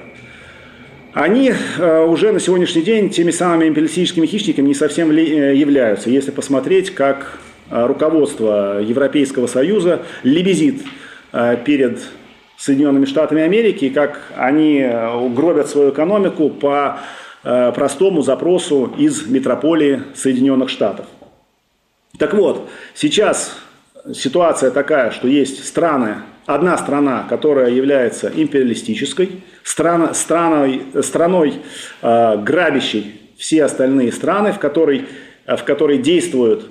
они э, уже на сегодняшний день теми самыми империалистическими хищниками не совсем ли, э, являются. Если посмотреть, как э, руководство Европейского Союза лебезит э, перед Соединенными Штатами Америки, как они э, гробят свою экономику по э, простому запросу из метрополии Соединенных Штатов. Так вот, сейчас ситуация такая, что есть страны, одна страна, которая является империалистической, страна, страной, страной э, грабящей все остальные страны, в которой, в которой действует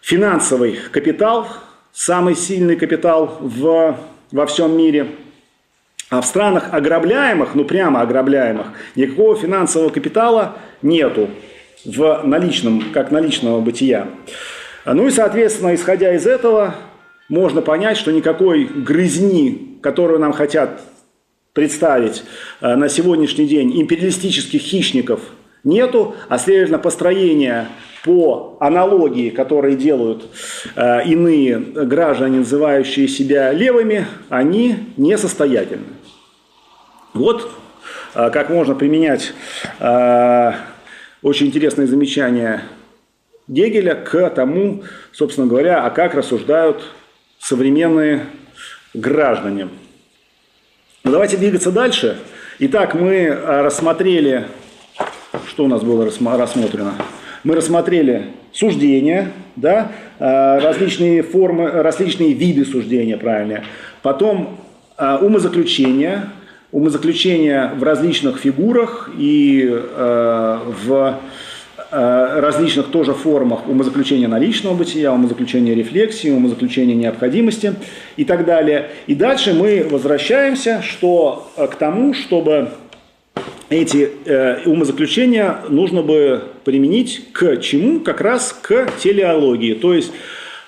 финансовый капитал, самый сильный капитал в, во всем мире. А в странах ограбляемых, ну прямо ограбляемых, никакого финансового капитала нету в наличном, как наличного бытия. Ну и, соответственно, исходя из этого, можно понять, что никакой грызни, которую нам хотят представить э, на сегодняшний день империалистических хищников нету, а следовательно построение по аналогии, которые делают э, иные граждане, называющие себя левыми, они несостоятельны. Вот э, как можно применять э, очень интересное замечание Гегеля к тому, собственно говоря, а как рассуждают современные граждане. Ну, давайте двигаться дальше. Итак, мы а, рассмотрели, что у нас было рассмотрено? Мы рассмотрели суждения, да, а, различные формы, различные виды суждения, правильно. Потом а, умозаключения, умозаключения в различных фигурах и в Э, различных тоже формах умозаключения наличного бытия, умозаключения рефлексии, умозаключения необходимости и так далее. И дальше мы возвращаемся что, э, к тому, чтобы эти э, умозаключения нужно бы применить к чему? Как раз к телеологии, то есть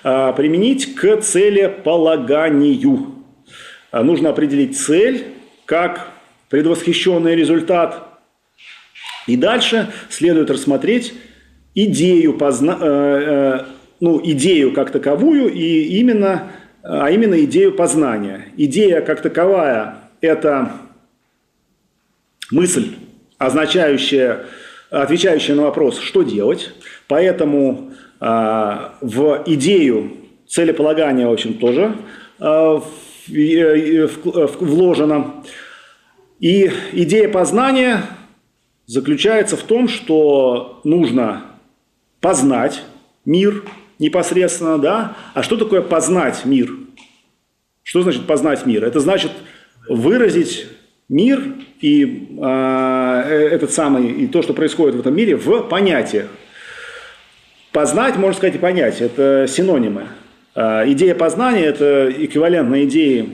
э, применить к целеполаганию. Э, нужно определить цель как предвосхищенный результат и дальше следует рассмотреть идею, позна... э, э, ну, идею как таковую и именно а именно идею познания. Идея как таковая – это мысль, означающая, отвечающая на вопрос, что делать. Поэтому э, в идею целеполагания, в общем, тоже э, вложено. И идея познания заключается в том, что нужно познать мир непосредственно, да? А что такое познать мир? Что значит познать мир? Это значит выразить мир и а, э, этот самый и то, что происходит в этом мире, в понятиях. Познать, можно сказать, и понять, это синонимы. Э, идея познания – это эквивалентная идее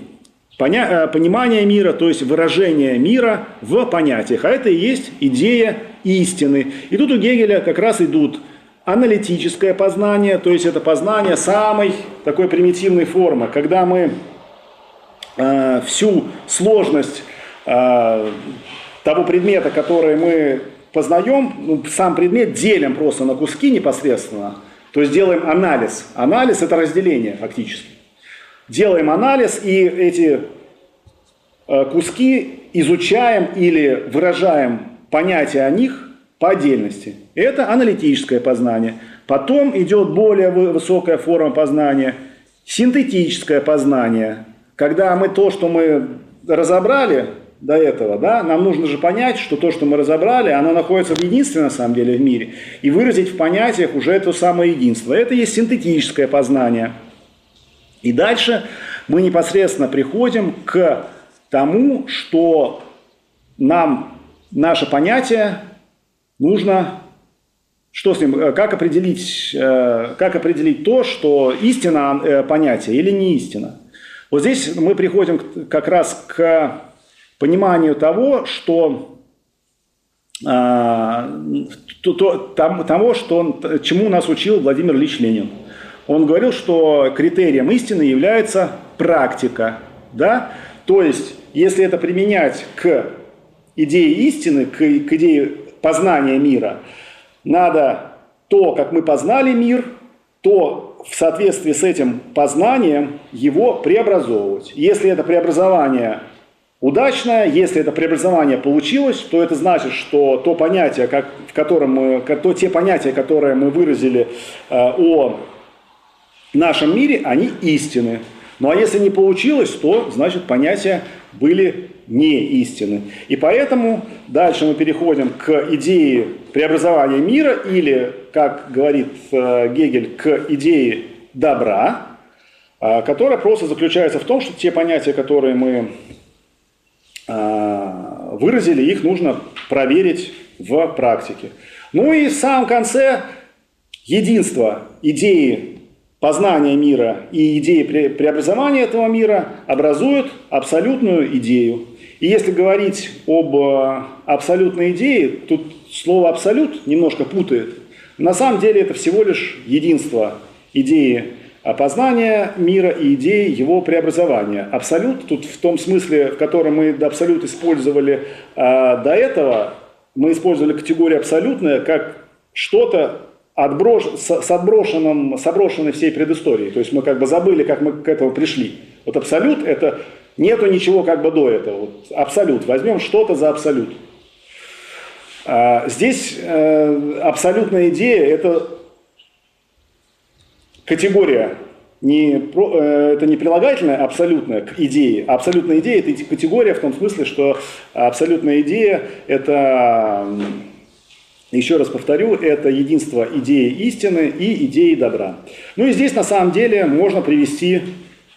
поня- э, понимания мира, то есть выражение мира в понятиях. А это и есть идея истины. И тут у Гегеля как раз идут аналитическое познание, то есть это познание самой такой примитивной формы, когда мы э, всю сложность того предмета, который мы познаем, ну, сам предмет делим просто на куски непосредственно – то есть делаем анализ. Анализ – это разделение фактически. Делаем анализ и эти э, куски изучаем или выражаем понятия о них по отдельности. Это аналитическое познание. Потом идет более высокая форма познания – синтетическое познание, когда мы то, что мы разобрали, до этого, да, нам нужно же понять, что то, что мы разобрали, оно находится в единстве на самом деле в мире, и выразить в понятиях уже это самое единство. Это есть синтетическое познание. И дальше мы непосредственно приходим к тому, что нам наше понятие нужно что с ним, э, как определить, э, как определить то, что истина э, понятие или не истина. Вот здесь мы приходим как раз к пониманию того, что а, то, то, того, что он, чему нас учил Владимир Ильич Ленин. Он говорил, что критерием истины является практика. Да? То есть, если это применять к идее истины, к, к идее познания мира, надо то, как мы познали мир, то в соответствии с этим познанием его преобразовывать. Если это преобразование удачное. Если это преобразование получилось, то это значит, что то понятие, как, в котором мы, то, те понятия, которые мы выразили э, о нашем мире, они истины. Ну а если не получилось, то значит понятия были не истины. И поэтому дальше мы переходим к идее преобразования мира или, как говорит э, Гегель, к идее добра, э, которая просто заключается в том, что те понятия, которые мы выразили, их нужно проверить в практике. Ну и в самом конце единство идеи познания мира и идеи преобразования этого мира образуют абсолютную идею. И если говорить об э, абсолютной идее, тут слово «абсолют» немножко путает. На самом деле это всего лишь единство идеи Опознание мира и идеи его преобразования. Абсолют, тут в том смысле, в котором мы абсолют использовали э, до этого, мы использовали категорию абсолютная как что-то отброш... с, отброшенным, с отброшенной всей предысторией. То есть мы как бы забыли, как мы к этому пришли. Вот абсолют – это нету ничего как бы до этого. Вот абсолют. Возьмем что-то за абсолют. А, здесь э, абсолютная идея – это категория не, э, это не прилагательное абсолютное к идее. А абсолютная идея – это категория в том смысле, что абсолютная идея – это, еще раз повторю, это единство идеи истины и идеи добра. Ну и здесь на самом деле можно привести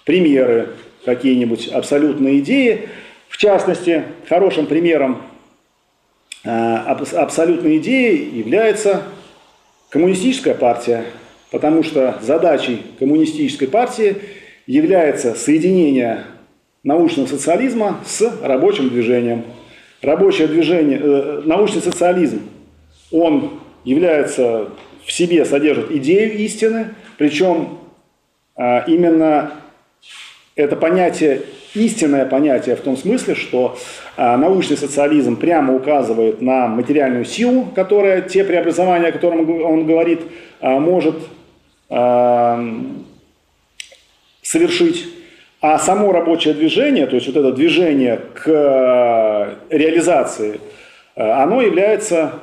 примеры какие-нибудь абсолютные идеи. В частности, хорошим примером э, абсолютной идеи является коммунистическая партия потому что задачей коммунистической партии является соединение научного социализма с рабочим движением. Рабочее движение, э, научный социализм, он является в себе, содержит идею истины, причем э, именно это понятие, истинное понятие в том смысле, что э, научный социализм прямо указывает на материальную силу, которая те преобразования, о которых он говорит, э, может совершить, а само рабочее движение, то есть вот это движение к реализации, оно является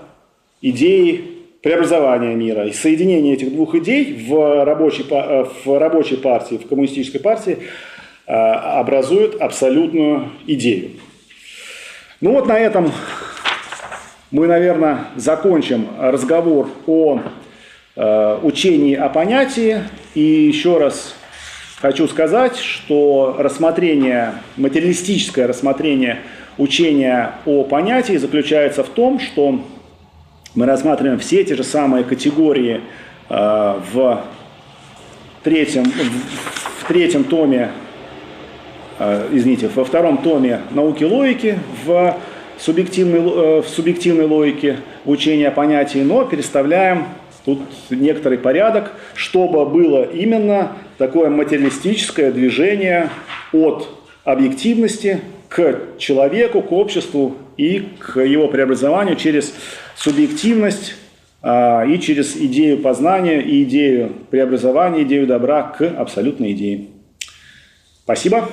идеей преобразования мира. И соединение этих двух идей в рабочей, в рабочей партии, в коммунистической партии образует абсолютную идею. Ну вот на этом мы, наверное, закончим разговор о э, учении о понятии. И еще раз хочу сказать, что рассмотрение, материалистическое рассмотрение учения о понятии заключается в том, что мы рассматриваем все те же самые категории э, в, третьем, в третьем томе, э, извините, во втором томе науки логики, в субъективной, э, в субъективной логике учения понятий, но переставляем тут некоторый порядок, чтобы было именно такое материалистическое движение от объективности к человеку, к обществу и к его преобразованию через субъективность а, и через идею познания и идею преобразования, идею добра к абсолютной идее. Спасибо.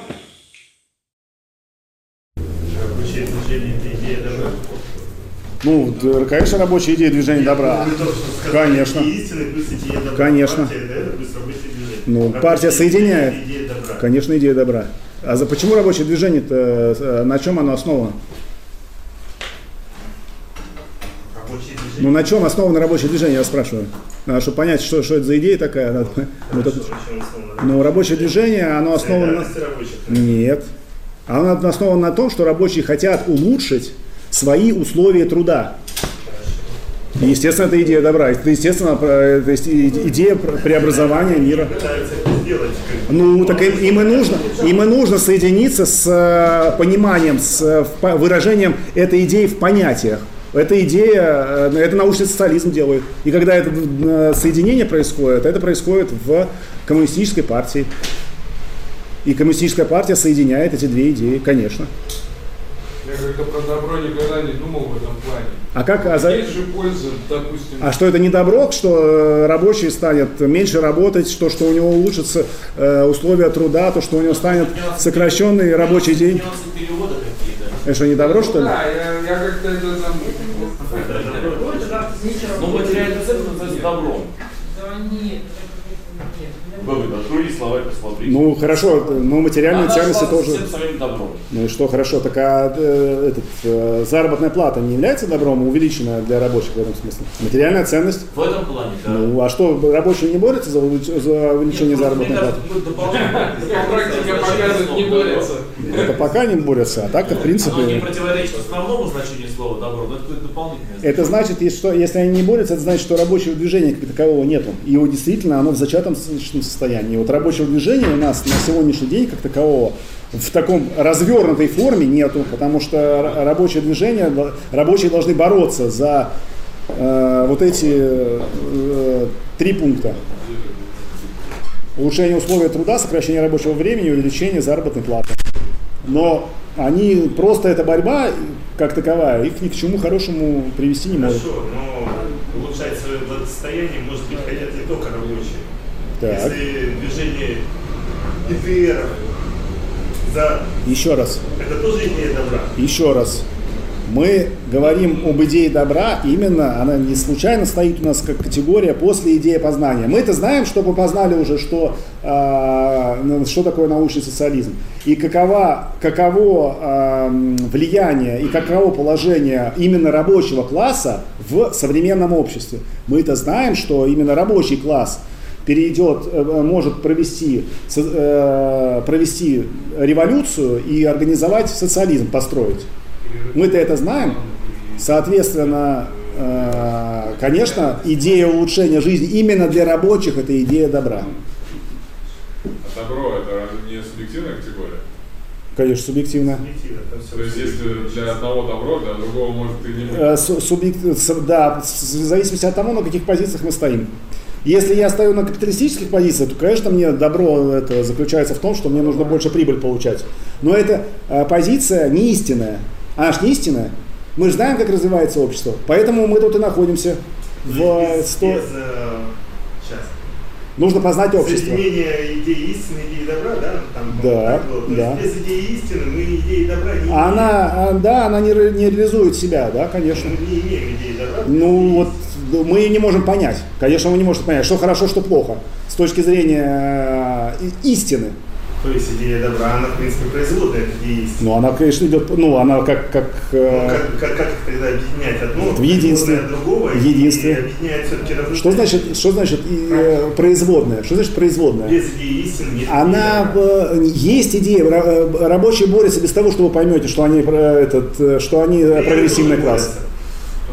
Ну, конечно, рабочая идея движения добра. Конечно. Конечно. Ну, партия соединяет. Конечно, идея добра. А за почему рабочее движение-то, э, на чем оно основано? Ну, на чем основано рабочее движение, я спрашиваю. Надо, чтобы понять, что, что это за идея такая. Надо, вот это, ну, рабочее движение, оно основано... Нет. Оно основано на том, что рабочие хотят улучшить свои условия труда. естественно, это идея добра. Это, естественно, это идея преобразования мира. Ну, так им, им, и нужно, им и нужно соединиться с э, пониманием, с э, выражением этой идеи в понятиях. Эта идея, э, это научный социализм делает. И когда это соединение происходит, это происходит в коммунистической партии. И коммунистическая партия соединяет эти две идеи, конечно. Я как-то про добро никогда не думал в этом плане. А как? А за... Есть же польза, допустим. А что это не добро, что э, рабочий станет меньше работать, что, что у него улучшатся э, условия труда, то, что у него станет сокращенный рабочий день? Это что, не добро, что ли? Да, я, я как-то это там... Ну, материальная ценность называется добром. Да нет, ну хорошо, но материальные Она ценности тоже. добром. Ну и что хорошо, так а э, этот, э, заработная плата не является добром, увеличенная для рабочих в этом смысле? Материальная ценность? В этом плане, да. Ну а что, рабочие не борются за, за увеличение Нет, заработной платы? Практика показывает, не борются. Это пока не борются, а так-то в принципе... Но не противоречит основному значению слова добро, но это дополнительное. Это значит, если, что, если они не борются, это значит, что рабочего движения как такового нету. И его действительно оно в зачатом состоянии. Вот рабочего движения у нас на сегодняшний день как такового в таком развернутой форме нету, потому что рабочее движение, рабочие должны бороться за э, вот эти э, три пункта. Улучшение условий труда, сокращение рабочего времени, увеличение заработной платы. Но они просто эта борьба как таковая, их ни к чему хорошему привести не может. Хорошо, но улучшать свое благосостояние может хотят не только рабочие. Так. Если движение ИТР за... Еще раз. Это тоже идея добра? Еще раз. Мы говорим об идее добра, именно она не случайно стоит у нас как категория после идеи познания. Мы это знаем, чтобы познали уже, что, э, что такое научный социализм. И каково, каково э, влияние и каково положение именно рабочего класса в современном обществе. Мы это знаем, что именно рабочий класс – перейдет, э, может провести, э, провести революцию и организовать социализм, построить. Мы-то это знаем. Соответственно, э, конечно, идея улучшения жизни именно для рабочих – это идея добра. А добро – это не субъективная категория? Конечно, субъективно. То есть, если для одного добро, для другого может и не быть? Субъект, да, в зависимости от того, на каких позициях мы стоим. Если я стою на капиталистических позициях, то, конечно, мне добро это заключается в том, что мне нужно больше прибыль получать. Но эта э, позиция не истинная. Она же не истинная. Мы же знаем, как развивается общество. Поэтому мы тут и находимся в 100... Без, без, э, Нужно познать общество. Соединение идеи истины, идеи добра, да? Там, да, было. да. без идеи истины мы идеи добра не она, имеем. Да, она не, не реализует себя, да, конечно. Мы не имеем идеи добра. Ну, вот мы ее не можем понять. Конечно, мы не можем понять, что хорошо, что плохо. С точки зрения э, истины. То есть идея добра, она, в принципе, производная от идеи истины. Ну, она, конечно, идет, ну, она как... как, э, ну, как, как, как тогда объединять одно, в единстве, другого, в единстве. и объединяет все-таки равно. Что значит, что значит э, производная? Что значит производная? Без идеи истины нет Она, идеи э, есть идея, рабочие борются без того, что вы поймете, что они, этот, что они прогрессивный класс. Борются.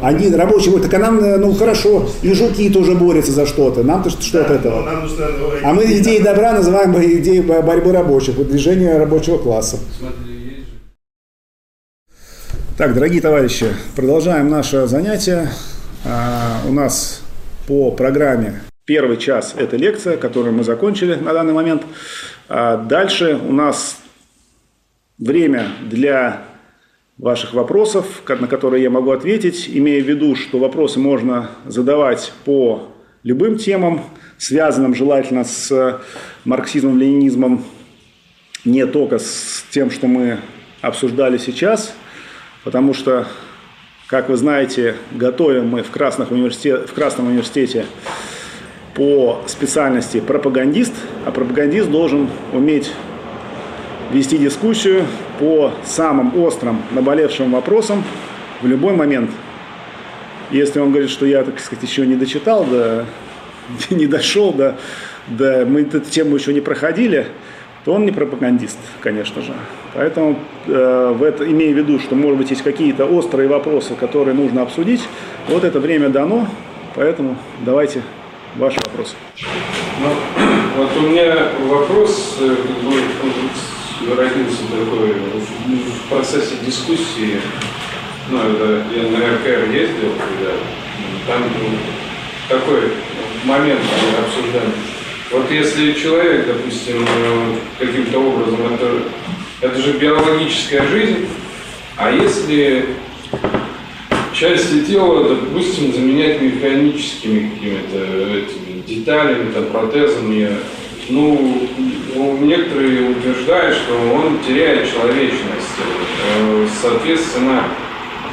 Они рабочие будут, так а нам, ну хорошо, и жуки тоже борются за что-то, нам-то что от этого. Нужно, а мы идеи добра называем идеей борьбы рабочих, движения рабочего класса. Так, дорогие товарищи, продолжаем наше занятие. А, у нас по программе первый час – это лекция, которую мы закончили на данный момент. А дальше у нас время для ваших вопросов, на которые я могу ответить, имея в виду, что вопросы можно задавать по любым темам, связанным желательно с марксизмом, ленинизмом, не только с тем, что мы обсуждали сейчас, потому что, как вы знаете, готовим мы в, Красных университет, в Красном университете по специальности пропагандист, а пропагандист должен уметь вести дискуссию по самым острым наболевшим вопросам в любой момент. Если он говорит, что я, так сказать, еще не дочитал, да, не дошел, да, да, мы эту тему еще не проходили, то он не пропагандист, конечно же. Поэтому, э, в это, имея в виду, что, может быть, есть какие-то острые вопросы, которые нужно обсудить, вот это время дано, поэтому давайте ваши вопросы. Ну, вот у меня вопрос, э, родился такой в процессе дискуссии, ну, это я на РКР ездил, когда там такой момент мы обсуждали. Вот если человек, допустим, каким-то образом, это, это же биологическая жизнь, а если части тела, допустим, заменять механическими какими-то этими деталями, там, протезами, ну, ну, некоторые утверждают, что он теряет человечность. Э, соответственно,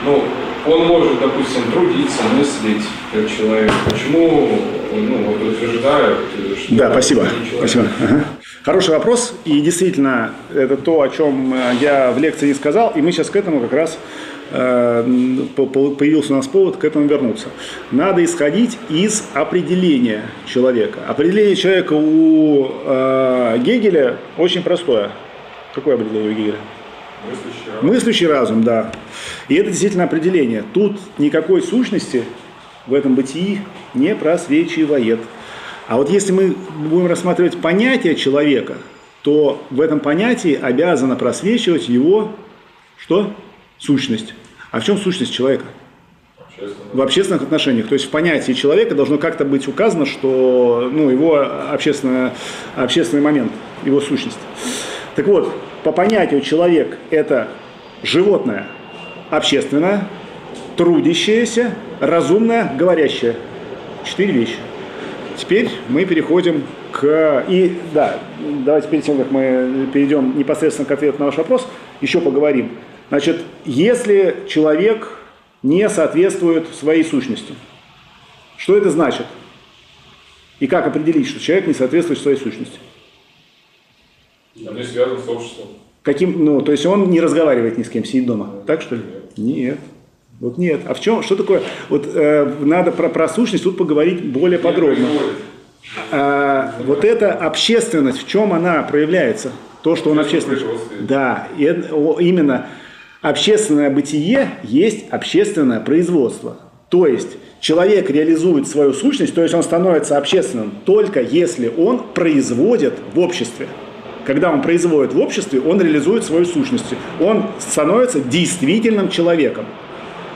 ну, он может, допустим, трудиться, мыслить как человек. Почему ну, вот утверждают, что... Да, спасибо. спасибо. Ага. Хороший вопрос. И действительно, это то, о чем я в лекции не сказал. И мы сейчас к этому как раз Э, появился у нас повод к этому вернуться. Надо исходить из определения человека. Определение человека у э, Гегеля очень простое. Какое определение у Гегеля? Мыслящий разум. Мыслящий разум, да. И это действительно определение. Тут никакой сущности в этом бытии не просвечивает. А вот если мы будем рассматривать понятие человека, то в этом понятии обязано просвечивать его что? Сущность. А в чем сущность человека? В общественных отношениях. То есть в понятии человека должно как-то быть указано, что ну, его общественный, момент, его сущность. Так вот, по понятию человек – это животное общественное, трудящееся, разумное, говорящее. Четыре вещи. Теперь мы переходим к... И да, давайте перед тем, как мы перейдем непосредственно к ответу на ваш вопрос, еще поговорим. Значит, если человек не соответствует своей сущности, что это значит? И как определить, что человек не соответствует своей сущности? Он не связан с обществом. Каким, ну, то есть он не разговаривает ни с кем, сидит дома. Так что ли? Нет. Вот нет. А в чем, что такое? Вот э, надо про, про сущность тут поговорить более подробно. А, вот эта общественность, в чем она проявляется? То, что он общественный. Да, и это, именно общественное бытие есть общественное производство. То есть человек реализует свою сущность, то есть он становится общественным только если он производит в обществе. Когда он производит в обществе, он реализует свою сущность. Он становится действительным человеком.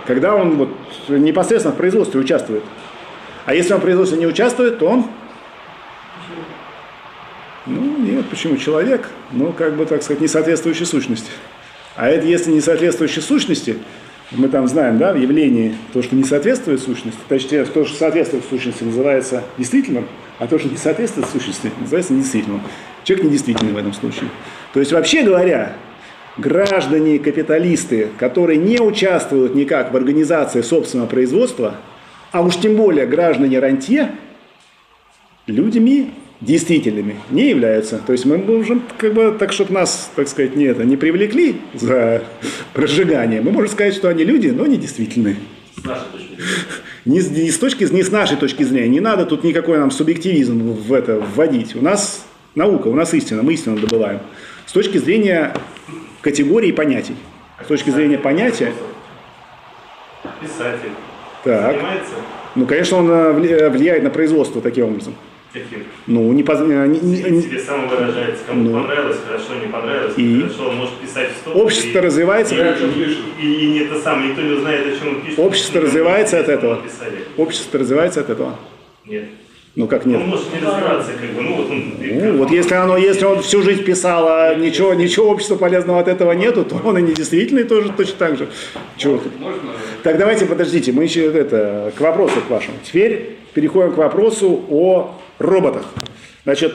Когда он вот непосредственно в производстве участвует. А если он в производстве не участвует, то он... Ну, нет, почему человек? Ну, как бы, так сказать, не соответствующий сущности. А это если не соответствующей сущности, мы там знаем, да, в явлении то, что не соответствует сущности, точнее, то, что соответствует сущности, называется действительным, а то, что не соответствует сущности, называется недействительным. Человек недействительный в этом случае. То есть, вообще говоря, граждане капиталисты, которые не участвуют никак в организации собственного производства, а уж тем более граждане рантье, людьми действительными не являются. То есть мы можем, как бы, так чтобы нас, так сказать, не, это, не привлекли за разжигание, мы можем сказать, что они люди, но не действительные. С нашей точки зрения. Не с, не с точки, не с нашей точки зрения. Не надо тут никакой нам субъективизм в это вводить. У нас наука, у нас истина, мы истину добываем. С точки зрения категорий понятий. С точки зрения понятия, Писатель. так, Занимается ну, конечно, он э, вли- влияет на производство таким образом. Каким? Ну, не, поз- э, не- не- не- Себе самовыражается. Кому Ну. понравилось, хорошо, не понравилось, И? хорошо. Он может писать в стоп. общество развивается, И, и, и не это самое, никто не узнает, о чем он пишет. Общество не развивается от этого? Писали. общество развивается от этого. Нет. Ну, как нет? Он может не развиваться, как бы, ну вот он... Ну, вот если оно, если он всю жизнь писал, а ничего, ничего общества полезного от этого нету, то он и недействительный тоже точно так же. Чего тут? Можно? Так, давайте, подождите, мы еще это, к вопросу к вашему. Теперь переходим к вопросу о роботах. Значит,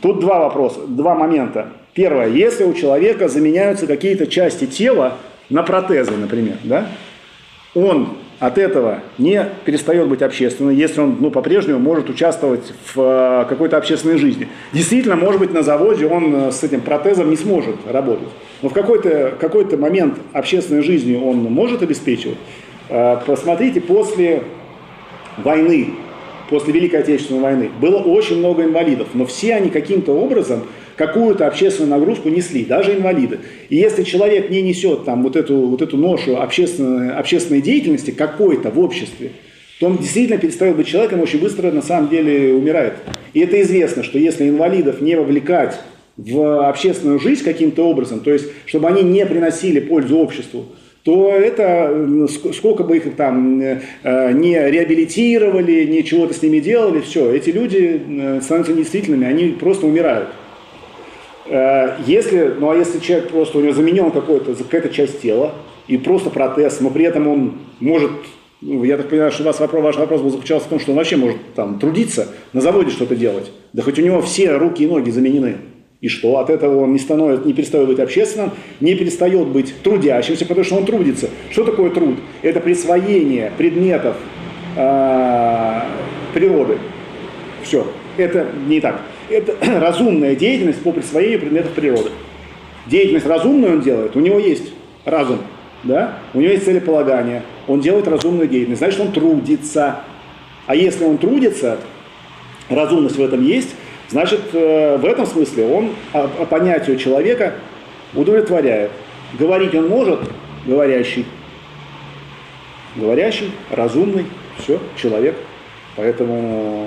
тут два вопроса, два момента. Первое, если у человека заменяются какие-то части тела на протезы, например, да, он от этого не перестает быть общественным, если он ну, по-прежнему может участвовать в э, какой-то общественной жизни. Действительно, может быть, на заводе он э, с этим протезом не сможет работать. Но в какой-то какой момент общественной жизни он может обеспечивать. Э, Посмотрите, после войны, после Великой Отечественной войны, было очень много инвалидов, но все они каким-то образом какую-то общественную нагрузку несли, даже инвалиды. И если человек не несет там вот эту, вот эту ношу общественной, общественной деятельности какой-то в обществе, то он действительно перестает быть человеком, очень быстро на самом деле умирает. И это известно, что если инвалидов не вовлекать в общественную жизнь каким-то образом, то есть чтобы они не приносили пользу обществу, то это, ск- сколько бы их там э, не реабилитировали, не чего-то с ними делали, все, эти люди э, становятся недействительными, они просто умирают. Э, Если, ну а если человек просто у него заменен какой-то, какая-то часть тела и просто протез, но при этом он может, ну, я так понимаю, что у вас вопрос, ваш вопрос был заключался в том, что он вообще может там трудиться, на заводе что-то делать. Да хоть у него все руки и ноги заменены. И что? От этого он не, становится, не перестает быть общественным, не перестает быть трудящимся, потому что он трудится. Что такое труд? Это присвоение предметов а, природы. Все. Это не так. Это разумная деятельность по присвоению предметов природы. Деятельность разумную он делает, у него есть разум, да? у него есть целеполагание, он делает разумную деятельность, значит он трудится. А если он трудится, разумность в этом есть, значит э, в этом смысле он по понятию человека удовлетворяет. Говорить он может, говорящий. Говорящий, разумный, все, человек. Поэтому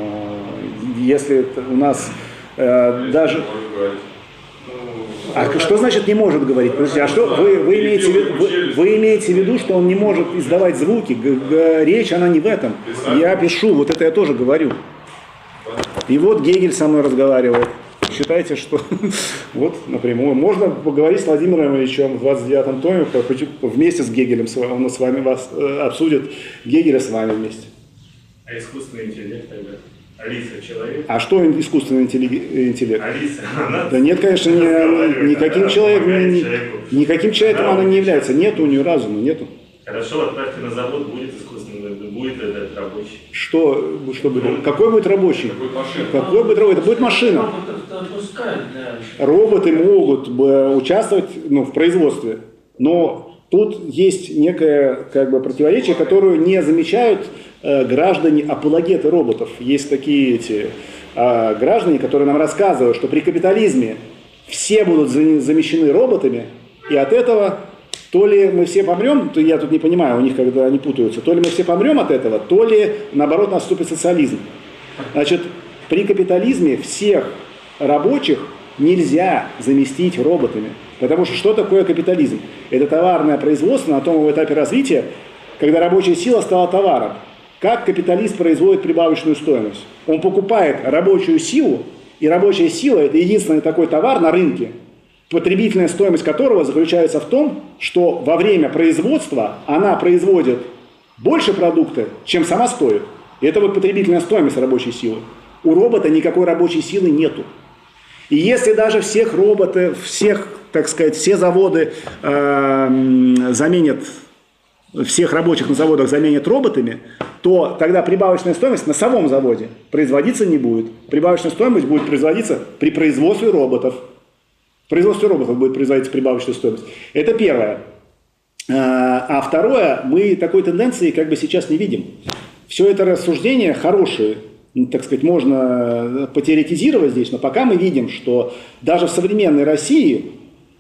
э, если у нас э, даже... А что значит не может говорить? Подождите, а что вы, вы, имеете, в виду- вы, вы имеете в виду, что он не может издавать звуки? Г- г- речь, она не в этом. Я пишу, вот это я тоже говорю. И вот Гегель со мной разговаривает. Считайте, что вот напрямую. Можно поговорить с Владимиром Ильичем в 29-м томе, вместе с Гегелем. Он с вами вас э, обсудит. Гегеля с вами вместе. А искусственный интеллект тогда? Алиса человек? А что искусственный интеллект? Алиса, она... Да нет, конечно, разговаривает, никаким человеком, ни- никаким человеком Она не является. Нет у нее разума, нету. Хорошо, отправьте на завод, будет будет этот рабочий. Что, что будет? Какой будет рабочий? Будет машина. Какой будет робот? Это будет машина. Отпускают. Роботы могут бы участвовать ну, в производстве, но тут есть некое как бы, противоречие, которое не замечают э, граждане апологеты роботов. Есть такие эти э, граждане, которые нам рассказывают, что при капитализме все будут за- замещены роботами, и от этого то ли мы все помрем, то я тут не понимаю у них, когда они путаются, то ли мы все помрем от этого, то ли наоборот наступит социализм. Значит, при капитализме всех рабочих нельзя заместить роботами. Потому что что такое капитализм? Это товарное производство на том этапе развития, когда рабочая сила стала товаром. Как капиталист производит прибавочную стоимость? Он покупает рабочую силу, и рабочая сила – это единственный такой товар на рынке, потребительная стоимость которого заключается в том, что во время производства она производит больше продукта, чем сама стоит. И это вот потребительная стоимость рабочей силы. У робота никакой рабочей силы нету. И если даже всех роботов, всех, так сказать, все заводы э, заменят, всех рабочих на заводах заменят роботами, то тогда прибавочная стоимость на самом заводе производиться не будет. Прибавочная стоимость будет производиться при производстве роботов. Производстве роботов будет производиться прибавочная стоимость. Это первое. Э, а второе, мы такой тенденции как бы сейчас не видим. Все это рассуждение хорошие, ну, так сказать, можно э, потеоретизировать здесь, но пока мы видим, что даже в современной России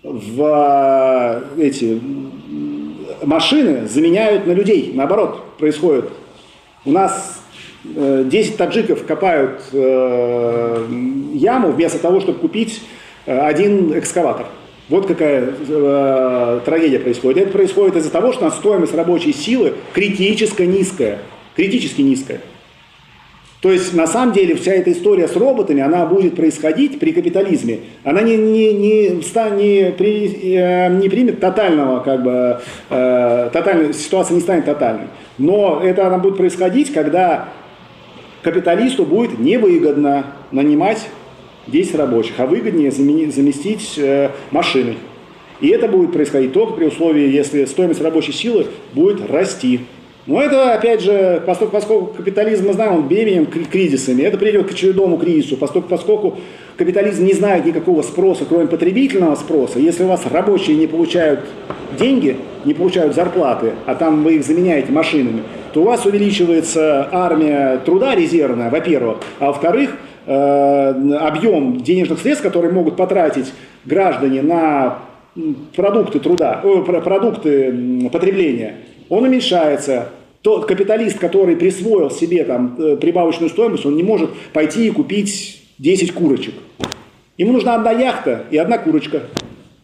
в э, эти машины заменяют на людей. Наоборот, происходит. У нас 10 таджиков копают яму вместо того, чтобы купить один экскаватор. Вот какая э, трагедия происходит. Это происходит из-за того, что стоимость рабочей силы критически низкая. Критически низкая. То есть, на самом деле, вся эта история с роботами, она будет происходить при капитализме. Она не, не, не, не, при, э, не примет тотального, как бы, э, тотальной, ситуация не станет тотальной. Но это она будет происходить, когда капиталисту будет невыгодно нанимать 10 рабочих, а выгоднее заместить э, машиной. И это будет происходить только при условии, если стоимость рабочей силы будет расти. Но это, опять же, поскольку, поскольку капитализм, мы знаем, он беременен кризисами, это приведет к очередному кризису, поскольку, поскольку капитализм не знает никакого спроса, кроме потребительного спроса, если у вас рабочие не получают деньги, не получают зарплаты, а там вы их заменяете машинами, то у вас увеличивается армия труда резервная, во-первых, а во-вторых, объем денежных средств, которые могут потратить граждане на продукты труда, э, продукты потребления, он уменьшается. Тот капиталист, который присвоил себе там э, прибавочную стоимость, он не может пойти и купить 10 курочек. Ему нужна одна яхта и одна курочка.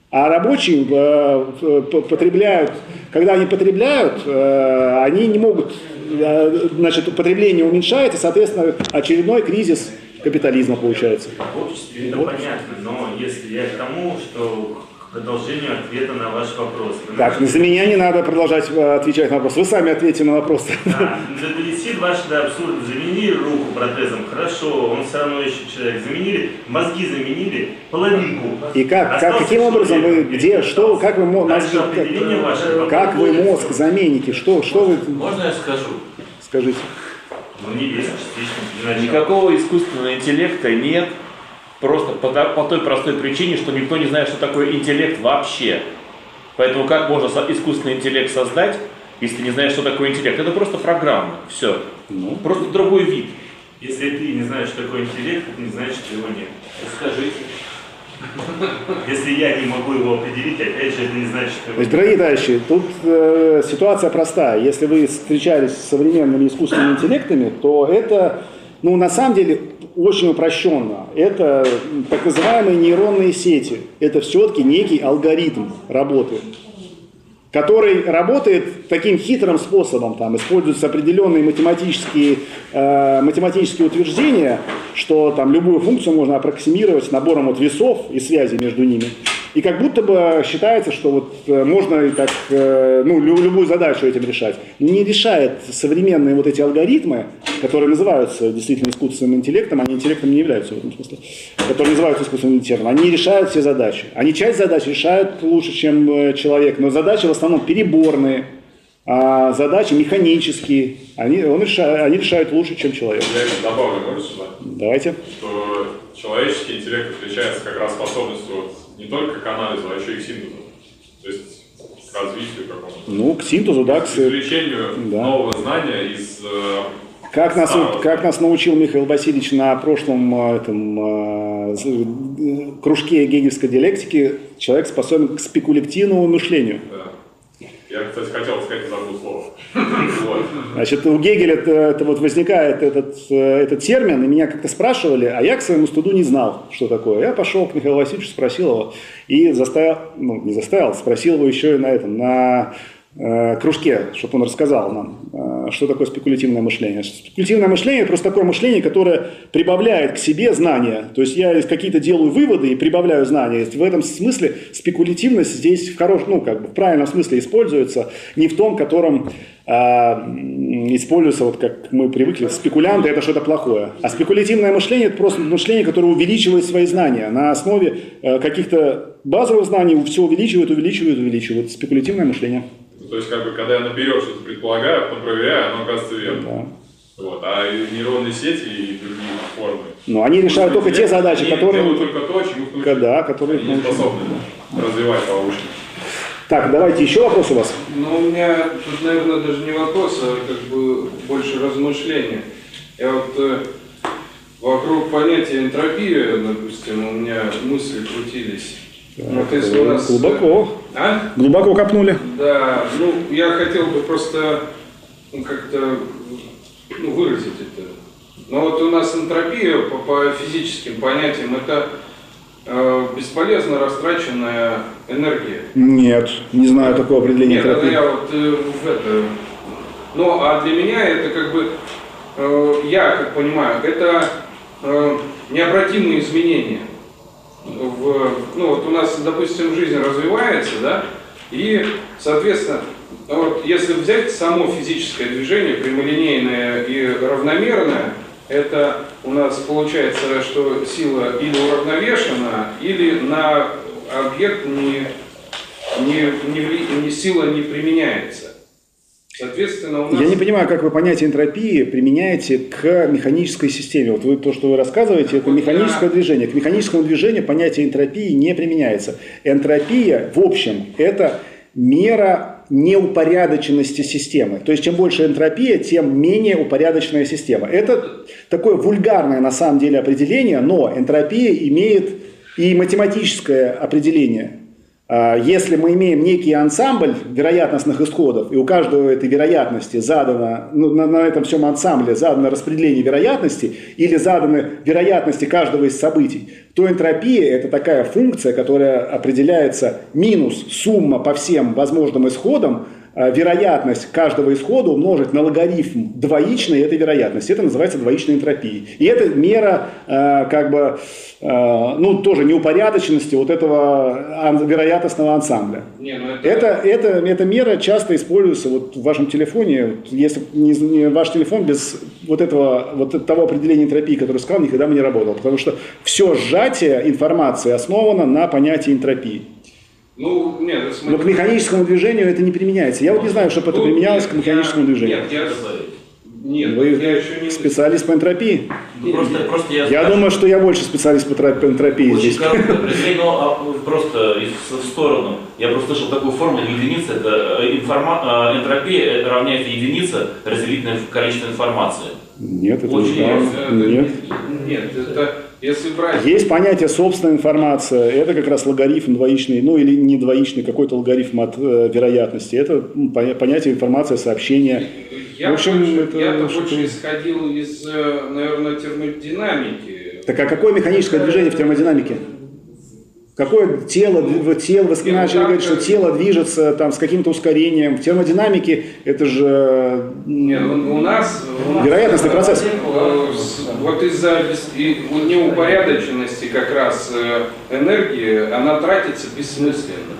А рабочие э, потребляют, когда они потребляют, э, они не могут, э, значит, потребление уменьшается, соответственно, очередной кризис капитализма получается. В обществе это вот. понятно, но если я к тому, что к продолжению ответа на ваш вопрос. Так, можете... за меня не надо продолжать э, отвечать на вопрос. Вы сами ответите на вопрос. Да, висит ваш до абсурда. Заменили руку протезом, хорошо, он все равно еще человек. Заменили, мозги заменили, половинку. И как, как каким образом вы, где, что, как вы мозги, как, как вы мозг замените, что, что вы... Можно я скажу? Скажите. Ну, не весь частично. Никакого искусственного интеллекта нет, просто по, по той простой причине, что никто не знает, что такое интеллект вообще. Поэтому как можно искусственный интеллект создать, если ты не знаешь, что такое интеллект? Это просто программа, все. Ну, просто другой вид. Если ты не знаешь, что такое интеллект, ты не знаешь, что его нет. Скажите. Если я не могу его определить, опять же, это не значит, что... То есть, дорогие товарищи, тут э, ситуация простая. Если вы встречались с современными искусственными интеллектами, то это, ну, на самом деле, очень упрощенно. Это так называемые нейронные сети. Это все-таки некий алгоритм работы который работает таким хитрым способом, там используются определенные математические, э, математические утверждения, что там любую функцию можно аппроксимировать набором вот весов и связи между ними. И как будто бы считается, что вот э, можно и так, э, ну, любую задачу этим решать. Но не решает современные вот эти алгоритмы, которые называются действительно искусственным интеллектом, они интеллектом не являются в этом смысле, которые называются искусственным интеллектом, они решают все задачи. Они часть задач решают лучше, чем э, человек, но задачи в основном переборные, а задачи механические, они, он решает, они решают лучше, чем человек. Я добавлю, можно сюда? Давайте. Что человеческий интеллект отличается как раз способностью не только к анализу, а еще и к синтезу. То есть к развитию какому-то. Ну, к синтезу, да. К извлечению да. нового знания из э, как нас, как нас научил Михаил Васильевич на прошлом э, этом, э, кружке гегельской диалектики, человек способен к спекулятивному мышлению. Да. Я, кстати, хотел сказать, забыл слово. Значит, у Гегеля это, это вот возникает этот, э, этот термин, и меня как-то спрашивали, а я к своему студу не знал, что такое. Я пошел к Михаилу Васильевичу, спросил его, и заставил, ну, не заставил, спросил его еще и на этом, на кружке, чтобы он рассказал нам, э, что такое спекулятивное мышление. Спекулятивное мышление – это просто такое мышление, которое прибавляет к себе знания. То есть я какие-то делаю выводы и прибавляю знания. В этом смысле спекулятивность здесь в хорошем, ну, как бы в правильном смысле используется, не в том, котором а, используется, вот как мы привыкли, спекулянты – это что-то плохое. А спекулятивное мышление – это просто мышление, которое увеличивает свои знания. На основе э, каких-то базовых знаний все увеличивает, увеличивает, увеличивает. Спекулятивное мышление. То есть, как бы, когда я наперед что-то предполагаю, потом проверяю, оно оказывается верно. Да. Вот. А нейронные сети и другие формы. Но они решают только те задачи, они которые... делают только то, чему в случае Да, которые они не способны развивать повышенно. Так, давайте еще вопрос у вас. Ну, у меня тут, наверное, даже не вопрос, а как бы больше размышления. Я вот э, вокруг понятия энтропия, допустим, у меня мысли крутились. Вот если у нас... Глубоко. А? Глубоко копнули. Да, ну, я хотел бы просто ну, как-то ну, выразить это. Но вот у нас энтропия по, по физическим понятиям это э, бесполезно растраченная энергия. Нет, не знаю такого определения Нет, это энтропии. я вот э, в это. Ну, а для меня это как бы, э, я как понимаю, это э, необратимые изменения. В, ну, вот у нас, допустим, жизнь развивается, да, и, соответственно, вот если взять само физическое движение, прямолинейное и равномерное, это у нас получается, что сила или уравновешена, или на объект не, не, не, не сила не применяется. Соответственно, у нас... Я не понимаю, как вы понятие энтропии применяете к механической системе. Вот вы, то, что вы рассказываете, это механическое движение. К механическому движению понятие энтропии не применяется. Энтропия, в общем, это мера неупорядоченности системы. То есть, чем больше энтропия, тем менее упорядоченная система. Это такое вульгарное на самом деле определение, но энтропия имеет и математическое определение. А, Если мы имеем некий ансамбль вероятностных исходов, и у каждого этой вероятности задано, ну, на, на этом всем ансамбле задано распределение вероятности или заданы вероятности каждого из событий, то энтропия – это такая функция, которая определяется минус сумма по всем возможным исходам, вероятность каждого исхода умножить на логарифм двоичной этой вероятности. Это называется двоичной энтропией. И это мера э, как бы, э, ну, тоже неупорядоченности вот этого вероятностного ансамбля. Не, ну это, Это, это, эта мера часто используется вот в вашем телефоне. Вот Если не, не ваш телефон без вот этого, вот того определения энтропии, которое сказал, никогда бы не работал. Потому что все сжатие информации основано на понятии энтропии. Ну, нет, это Но к механическому движению это не применяется. Я вот не знаю, чтобы это Ну, применялось нет, к механическому я- движению. Нет, я, нет, Вы я еще не... специалист по энтропии? Ну, просто, просто я, Я думаю, что я больше специалист по троп- энтропии очень здесь. короткое определение, но а, просто из- в сторону. Я просто слышал такую формулу единицы, это э, информа, э, энтропия э, равняется единице, разделительное количество информации. Нет, это Очень не так. Нет. Нет, это если брать... Есть понятие собственная информация, это как раз логарифм двоичный, ну или не двоичный, какой-то логарифм от э, вероятности. Это понятие информация, сообщение. Я В общем, больше, это я-то что-то- больше исходил из, э, наверное, термодинамики. Так а какое механическое движение в термодинамике? Какое тело, дв- тело, вы Ну, начали говорить, что тело движется там с каким-то ускорением. В термодинамике это же Нет, у у нас... у нас, Вероятностный процесс. э, Вот из-за неупорядоченности как раз э, энергии, она тратится бессмысленно.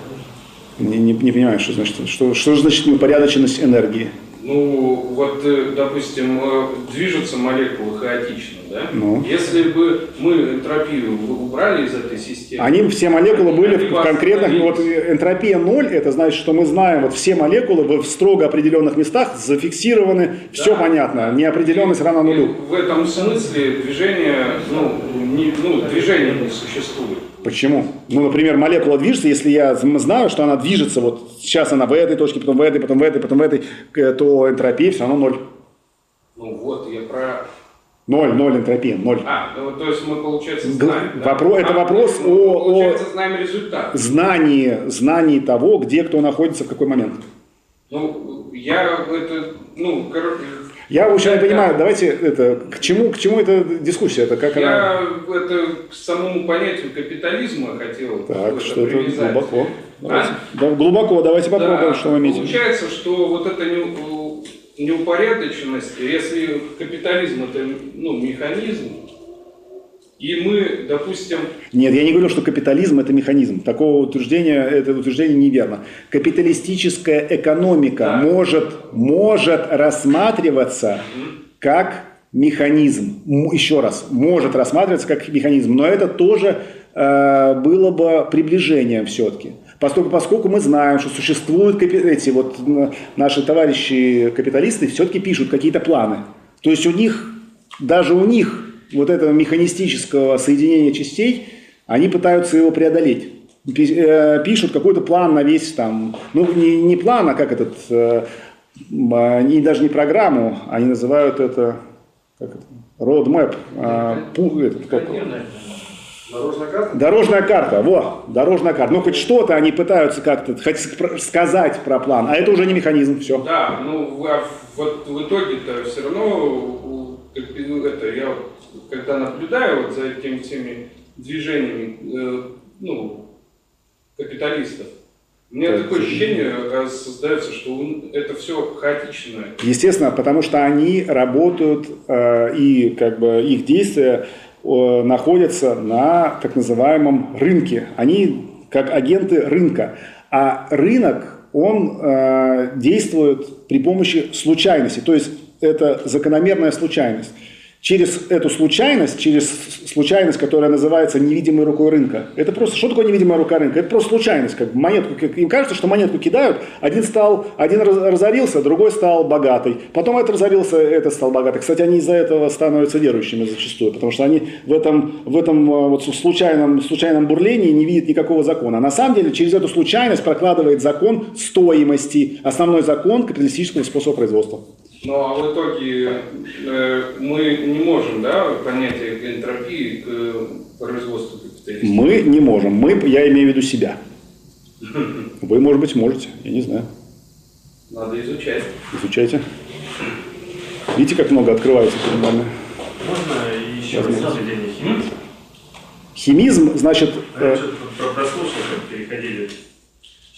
не, не- не понимаю, что значит, что, что значит неупорядоченность энергии. Ну, вот, э, допустим, э, движутся молекулы хаотично, да? Ну. Если бы мы энтропию в- убрали из этой системы... Они все молекулы были Они в бы конкретных, вот остановились. энтропия ноль, это значит, что мы знаем, вот все молекулы в строго определенных местах зафиксированы, все Да. понятно, неопределенность равна И нулю. В этом смысле движение, ну, не, ну, движения не существует. Почему? Ну, например, молекула движется, если я знаю, что она движется, вот сейчас она в этой точке, потом в этой, потом в этой, потом в этой, то энтропия все равно ноль. Ну вот, я про... Ноль, ноль энтропия, ноль. А, ну, то есть мы, получается, знаем, да? вопро- это А, вопрос мы, о- о- Получается, знаем результат. Знание, знание того, где кто находится в какой момент. Ну, я это, ну, короче... Я очень не понимаю, давайте это, к чему, к чему эта дискуссия, это как она... Я это к самому понятию капитализма хотел Так, что это привязать. глубоко. Давайте. Да, глубоко, давайте попробуем, Да, что в виду. Получается, что вот эта неу- неупорядоченность, если капитализм это ну, механизм, и мы, допустим, Нет, я не говорю, что капитализм это механизм. Такого утверждения, это утверждение неверно. Капиталистическая экономика Да. может, может рассматриваться как механизм. Еще раз, может рассматриваться как механизм, но это тоже э, было бы приближением все-таки. Поскольку, поскольку мы знаем, что существуют эти вот наши товарищи капиталисты, все-таки пишут какие-то планы. То есть у них, даже у них вот этого механистического соединения частей, они пытаются его преодолеть. Э, Пишут какой-то план на весь там, ну не, не план, а как этот, э, а, не, даже не программу, они называют это, как это roadmap, а, пу- этот, как? Дорожная карта? Дорожная карта, во, дорожная карта. Ну, хоть что-то они пытаются как-то хоть сказать про план, а это уже не механизм, все. да, ну а вот в итоге-то все равно, ну, это, я вот, когда наблюдаю вот за этими всеми движениями, э, ну, капиталистов, у меня Так. такое ощущение создается, что он- это все хаотично. Естественно, потому что они работают э, и как бы их действия э, находятся на так называемом рынке. Они как агенты рынка. А рынок, он э, действует при помощи случайности. То есть это закономерная случайность. Через эту случайность, через случайность, которая называется невидимой рукой рынка. Это просто, что такое невидимая рука рынка? Это просто случайность. Как монетку, как- им кажется, что монетку кидают, один стал, один раз- разорился, другой стал богатый. Потом этот разорился, этот стал богатый. Кстати, они из-за этого становятся верующими зачастую, потому что они в этом, в этом э, вот случайном, случайном бурлении не видят никакого закона. А на самом деле через эту случайность прокладывает закон стоимости, основной закон капиталистического способа производства. Ну а в итоге э, мы не можем, да, понятие энтропии к э, производству капитализма. Мы не можем. Мы, я имею в виду себя. Вы, может быть, можете. Я не знаю. Надо изучать. Изучайте. Видите, как много открывается перед нами? Можно еще раз определение химизма? Химизм, значит, Я э, что-то про- прослушал, как переходили.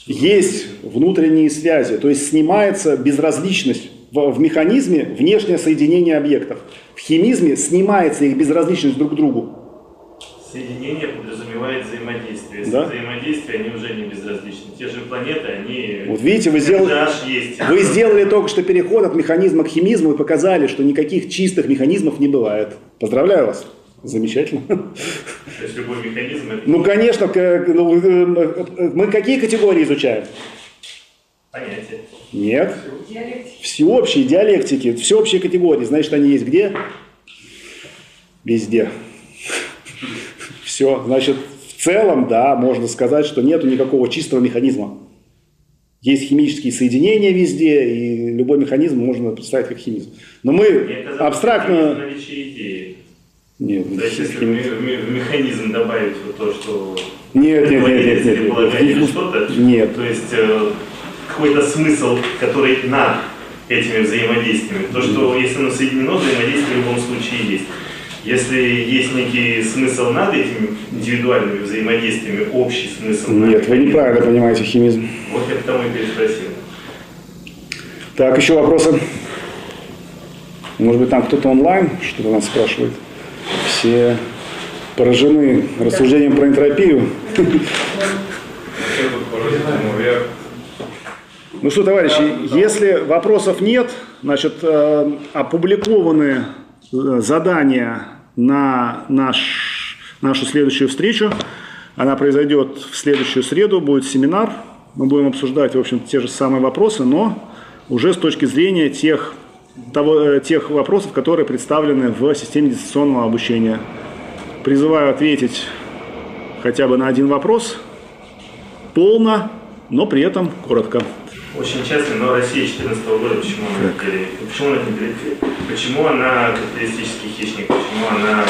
есть внутренние связи, то есть снимается безразличность в, в механизме внешнее соединение объектов. В химизме снимается их безразличность друг к другу. Соединение подразумевает взаимодействие. Если Да. взаимодействие, они уже не безразличны. Те же планеты, они... Вот видите, вы сделали, есть. вы сделали только что переход от механизма к химизму и показали, что никаких чистых механизмов не бывает. Поздравляю вас. Замечательно. То есть любой механизм это Ну, конечно, ну, э, э, мы какие категории изучаем? понятие. Нет. Всеобщие диалектики, всеобщие категории. Значит, они есть где? Везде. Все. Значит, в целом, да, можно сказать, что нету никакого чистого механизма. Есть химические соединения везде, и любой механизм можно представить как химизм. Но мы что абстрактно... наличие идеи. Нет, То есть, если в ми- в механизм добавить вот то, что нет, нет, нет, нет, нет, нет. предполагает или что-то, Нет. то есть э, какой-то смысл, который над этими взаимодействиями. То, что если оно соединено, взаимодействие в любом случае есть. Если есть некий смысл над этими индивидуальными взаимодействиями, общий смысл. над Нет, вы неправильно понимаете химизм. Вот я потому и переспросил. Так, еще вопросы? Может быть, там кто-то онлайн что-то нас спрашивает? Все поражены рассуждением про энтропию. Вообще тут поразительно, я Ну что, товарищи, если вопросов нет, значит, э, опубликованы э, задания на наш, нашу следующую встречу. Она произойдет в следующую среду, будет семинар. Мы будем обсуждать, в общем, те же самые вопросы, но уже с точки зрения тех, того, э, тех вопросов, которые представлены в системе дистанционного обучения. Призываю ответить хотя бы на один вопрос полно, но при этом коротко. Очень часто, но Россия 2014 года, почему она, пере- почему она, почему она капиталистический хищник, почему она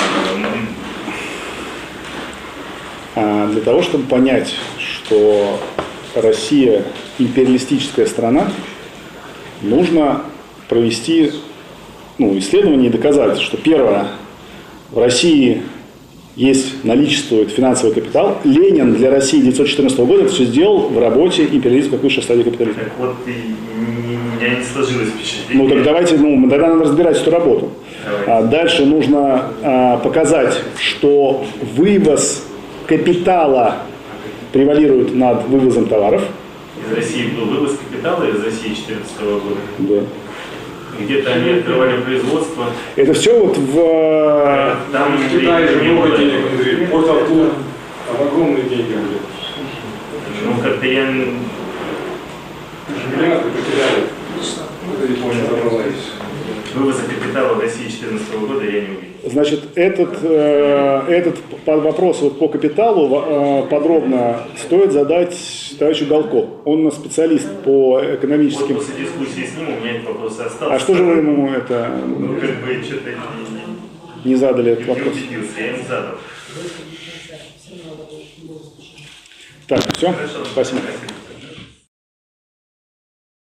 А для того, чтобы понять, что Россия империалистическая страна, нужно провести ну, исследование и доказать, что первое, в России есть, наличествует финансовый капитал. Ленин для России 1914 года это все сделал в работе империализма как высшей стадии капитализма. Так вот, и не- у меня не сложилось впечатление. Ну так давайте, ну тогда надо разбирать эту работу. А дальше нужно а, показать, что вывоз капитала превалирует над вывозом товаров. Из России был вывоз капитала из России 2014 года. Да. Где-то они открывали производство. Это все вот в... э, Там В Китае же много денег. Андрей. Артур, там огромные деньги были. Ну, как-то я... Миллиарды потеряли. Это Япония забралась. Вывоза капитала в России 2014 года я не увидел. Значит, этот, э, этот вопрос вот по капиталу э, подробно стоит задать товарищу Галко. Он у нас специалист по Вот экономическим... после дискуссии с ним у меня этот вопрос остался. А что же вы ему это Ну, как бы, что-то не, не задали этот не вопрос? убедился, я ему задал. Так, все? Хорошо. Спасибо.